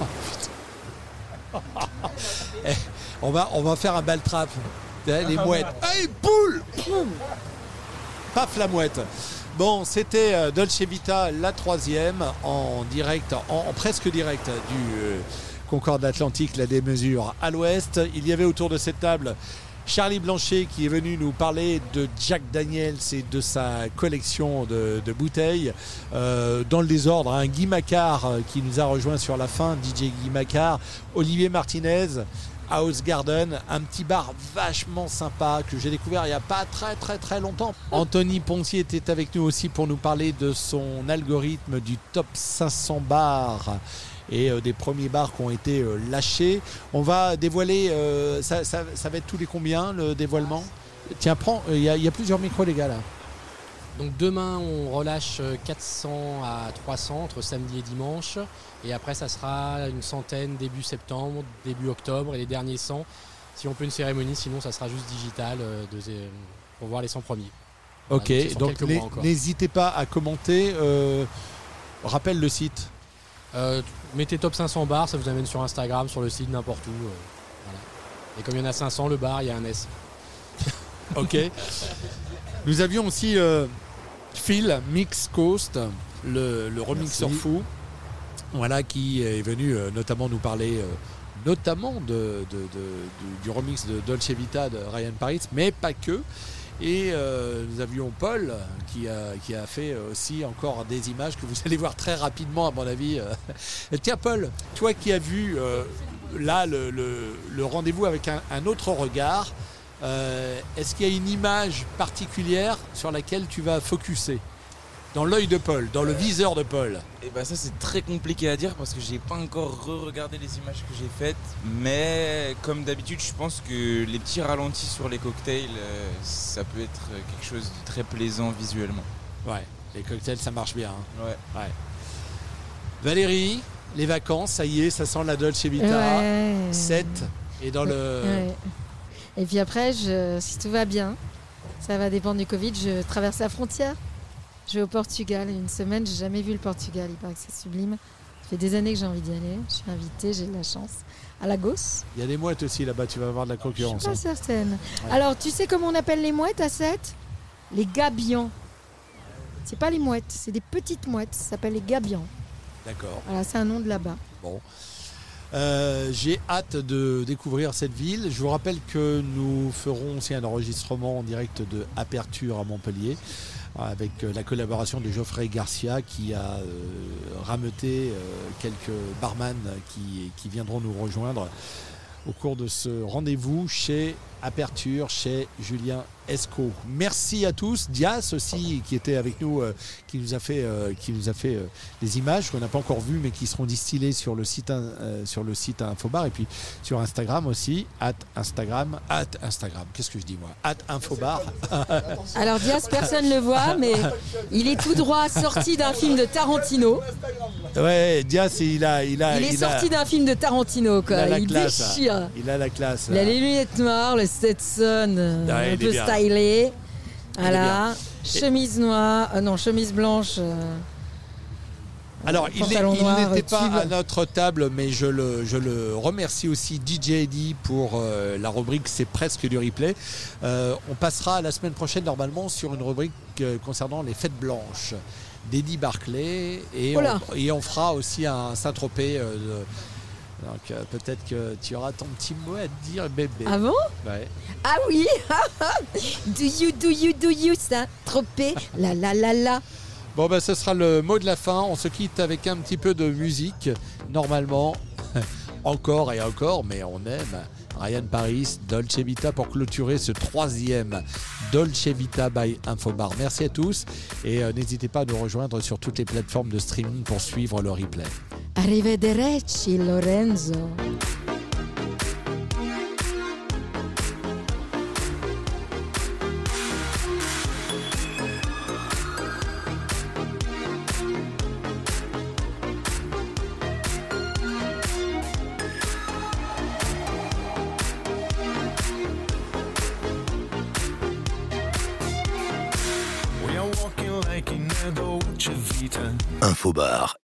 Oh, putain. Eh, on, va, on va faire un bal trap. Eh, Les mouettes. Hey, poule Paf la mouette. Bon, c'était euh, Dolce Vita, la troisième, en direct, en, en presque direct du euh, Concorde Atlantique, la démesure à l'ouest. Il y avait autour de cette table Charlie Blanchet qui est venu nous parler de Jack Daniels et de sa collection de, bouteilles. Euh, dans le désordre, un Guy Macquart euh, qui nous a rejoint sur la fin, DJ Guy Macquart, Olivier Martinez, House Garden, un petit bar vachement sympa que j'ai découvert il n'y a pas très très très longtemps. Anthony Pontier était avec nous aussi pour nous parler de son algorithme du top 500 bars et euh, des premiers bars qui ont été euh, lâchés. On va dévoiler, euh, ça, ça- ça va être tous les combien le dévoilement? Tiens, prends, il y, a- il y a plusieurs micros les gars là. Donc demain, on relâche euh, 400 à 300 entre samedi et dimanche. Et après, ça sera une centaine début septembre, début octobre. Et les derniers 100, si on peut une cérémonie, sinon ça sera juste digital de- pour voir les 100 premiers. Ok, donc n'hésitez pas à commenter. euh, rappelle le site. Euh, mettez top 500 bars, ça vous amène sur Instagram, sur le site, n'importe où. euh, voilà. Et comme il y en a 500, le bar, il y a un S. Ok. Nous avions aussi euh, Phil Mix Coast, le, le remixeur Merci. fou, voilà, qui est venu notamment nous parler notamment de, de- de- du, du remix de Dolce Vita de Ryan Paris, mais pas que. Et euh, nous avions Paul qui a, qui a fait aussi encore des images que vous allez voir très rapidement à mon avis. Euh, Tiens Paul, toi qui as vu euh, là le, rendez-vous avec un, autre regard, est-ce qu'il y a une image particulière sur laquelle tu vas focuser? Dans l'œil de Paul, dans le viseur de Paul Et bah ça c'est très compliqué à dire parce que j'ai pas encore re-regardé les images que j'ai faites, mais comme d'habitude je pense que les petits ralentis sur les cocktails, euh, ça peut être quelque chose de très plaisant visuellement. Ouais, les cocktails ça marche bien. hein. Ouais. Ouais. Valérie, les vacances, ça y est, ça sent la Dolce Vita. Ouais. 7 et dans le... Ouais. Et puis après, je, si tout va bien, ça va dépendre du Covid, je traverse la frontière. Je vais au Portugal une semaine, j'ai jamais vu le Portugal, il paraît que c'est sublime. Ça fait des années que j'ai envie d'y aller, je suis invitée, j'ai de la chance. À Lagos, Il y a des mouettes aussi là-bas, tu vas avoir de la je concurrence. suis pas hein. certaine. Ouais. Alors, tu sais comment on appelle les mouettes à 7 Les gabions. C'est pas les mouettes, c'est des petites mouettes, ça s'appelle les gabions. D'accord. Voilà, c'est un nom de là-bas. Bon. Euh, J'ai hâte de découvrir cette ville. Je vous rappelle que nous ferons aussi un enregistrement en direct de Aperture à Montpellier avec euh, la collaboration de Geoffrey Garcia qui a euh, rameuté euh, quelques barman qui, qui viendront nous rejoindre au cours de ce rendez-vous chez Aperture, chez Julien Esco. Merci à tous. Dias aussi qui était avec nous, euh, qui nous a fait, euh, qui nous a fait euh, des images qu'on n'a pas encore vues mais qui seront distillées sur le site, sur le site Infobar et puis sur Instagram aussi, at Instagram, at Instagram. Qu'est-ce que je dis moi? At Infobar. Alors Diaz, personne ne le voit, mais il est tout droit sorti d'un film de Tarantino. Ouais, Dias, il a, il a, il est a- sorti d'un film de Tarantino, il quoi. a la Il classe, hein. déchire. Il a la classe. Il a les lunettes noires, le Stetson, euh, Ah, un peu bien. stylé. Voilà. Chemise noire, euh, non, chemise blanche. euh, Alors, il n'était pas tube. à notre table, mais je le, je le remercie aussi DJ Eddie pour euh, la rubrique C'est presque du replay. On passera la semaine prochaine normalement sur une rubrique concernant les fêtes blanches d'Eddie Barclay et Oh on, et on fera aussi un Saint-Tropez. Donc euh, peut-être que tu auras ton petit mot à dire, bébé. Ah bon Ouais. Ah oui Do you, do you, do you, ça Tropé, la la la la. Bon, ben, ce sera le mot de la fin. On se quitte avec un petit peu de musique. Normalement, encore et encore, mais on aime. Ryan Paris, Dolce Vita pour clôturer ce troisième Dolce Vita by Infobar. Merci à tous et euh, n'hésitez pas à nous rejoindre sur toutes les plateformes de streaming pour suivre le replay. Arrivederci, Lorenzo. Infobar,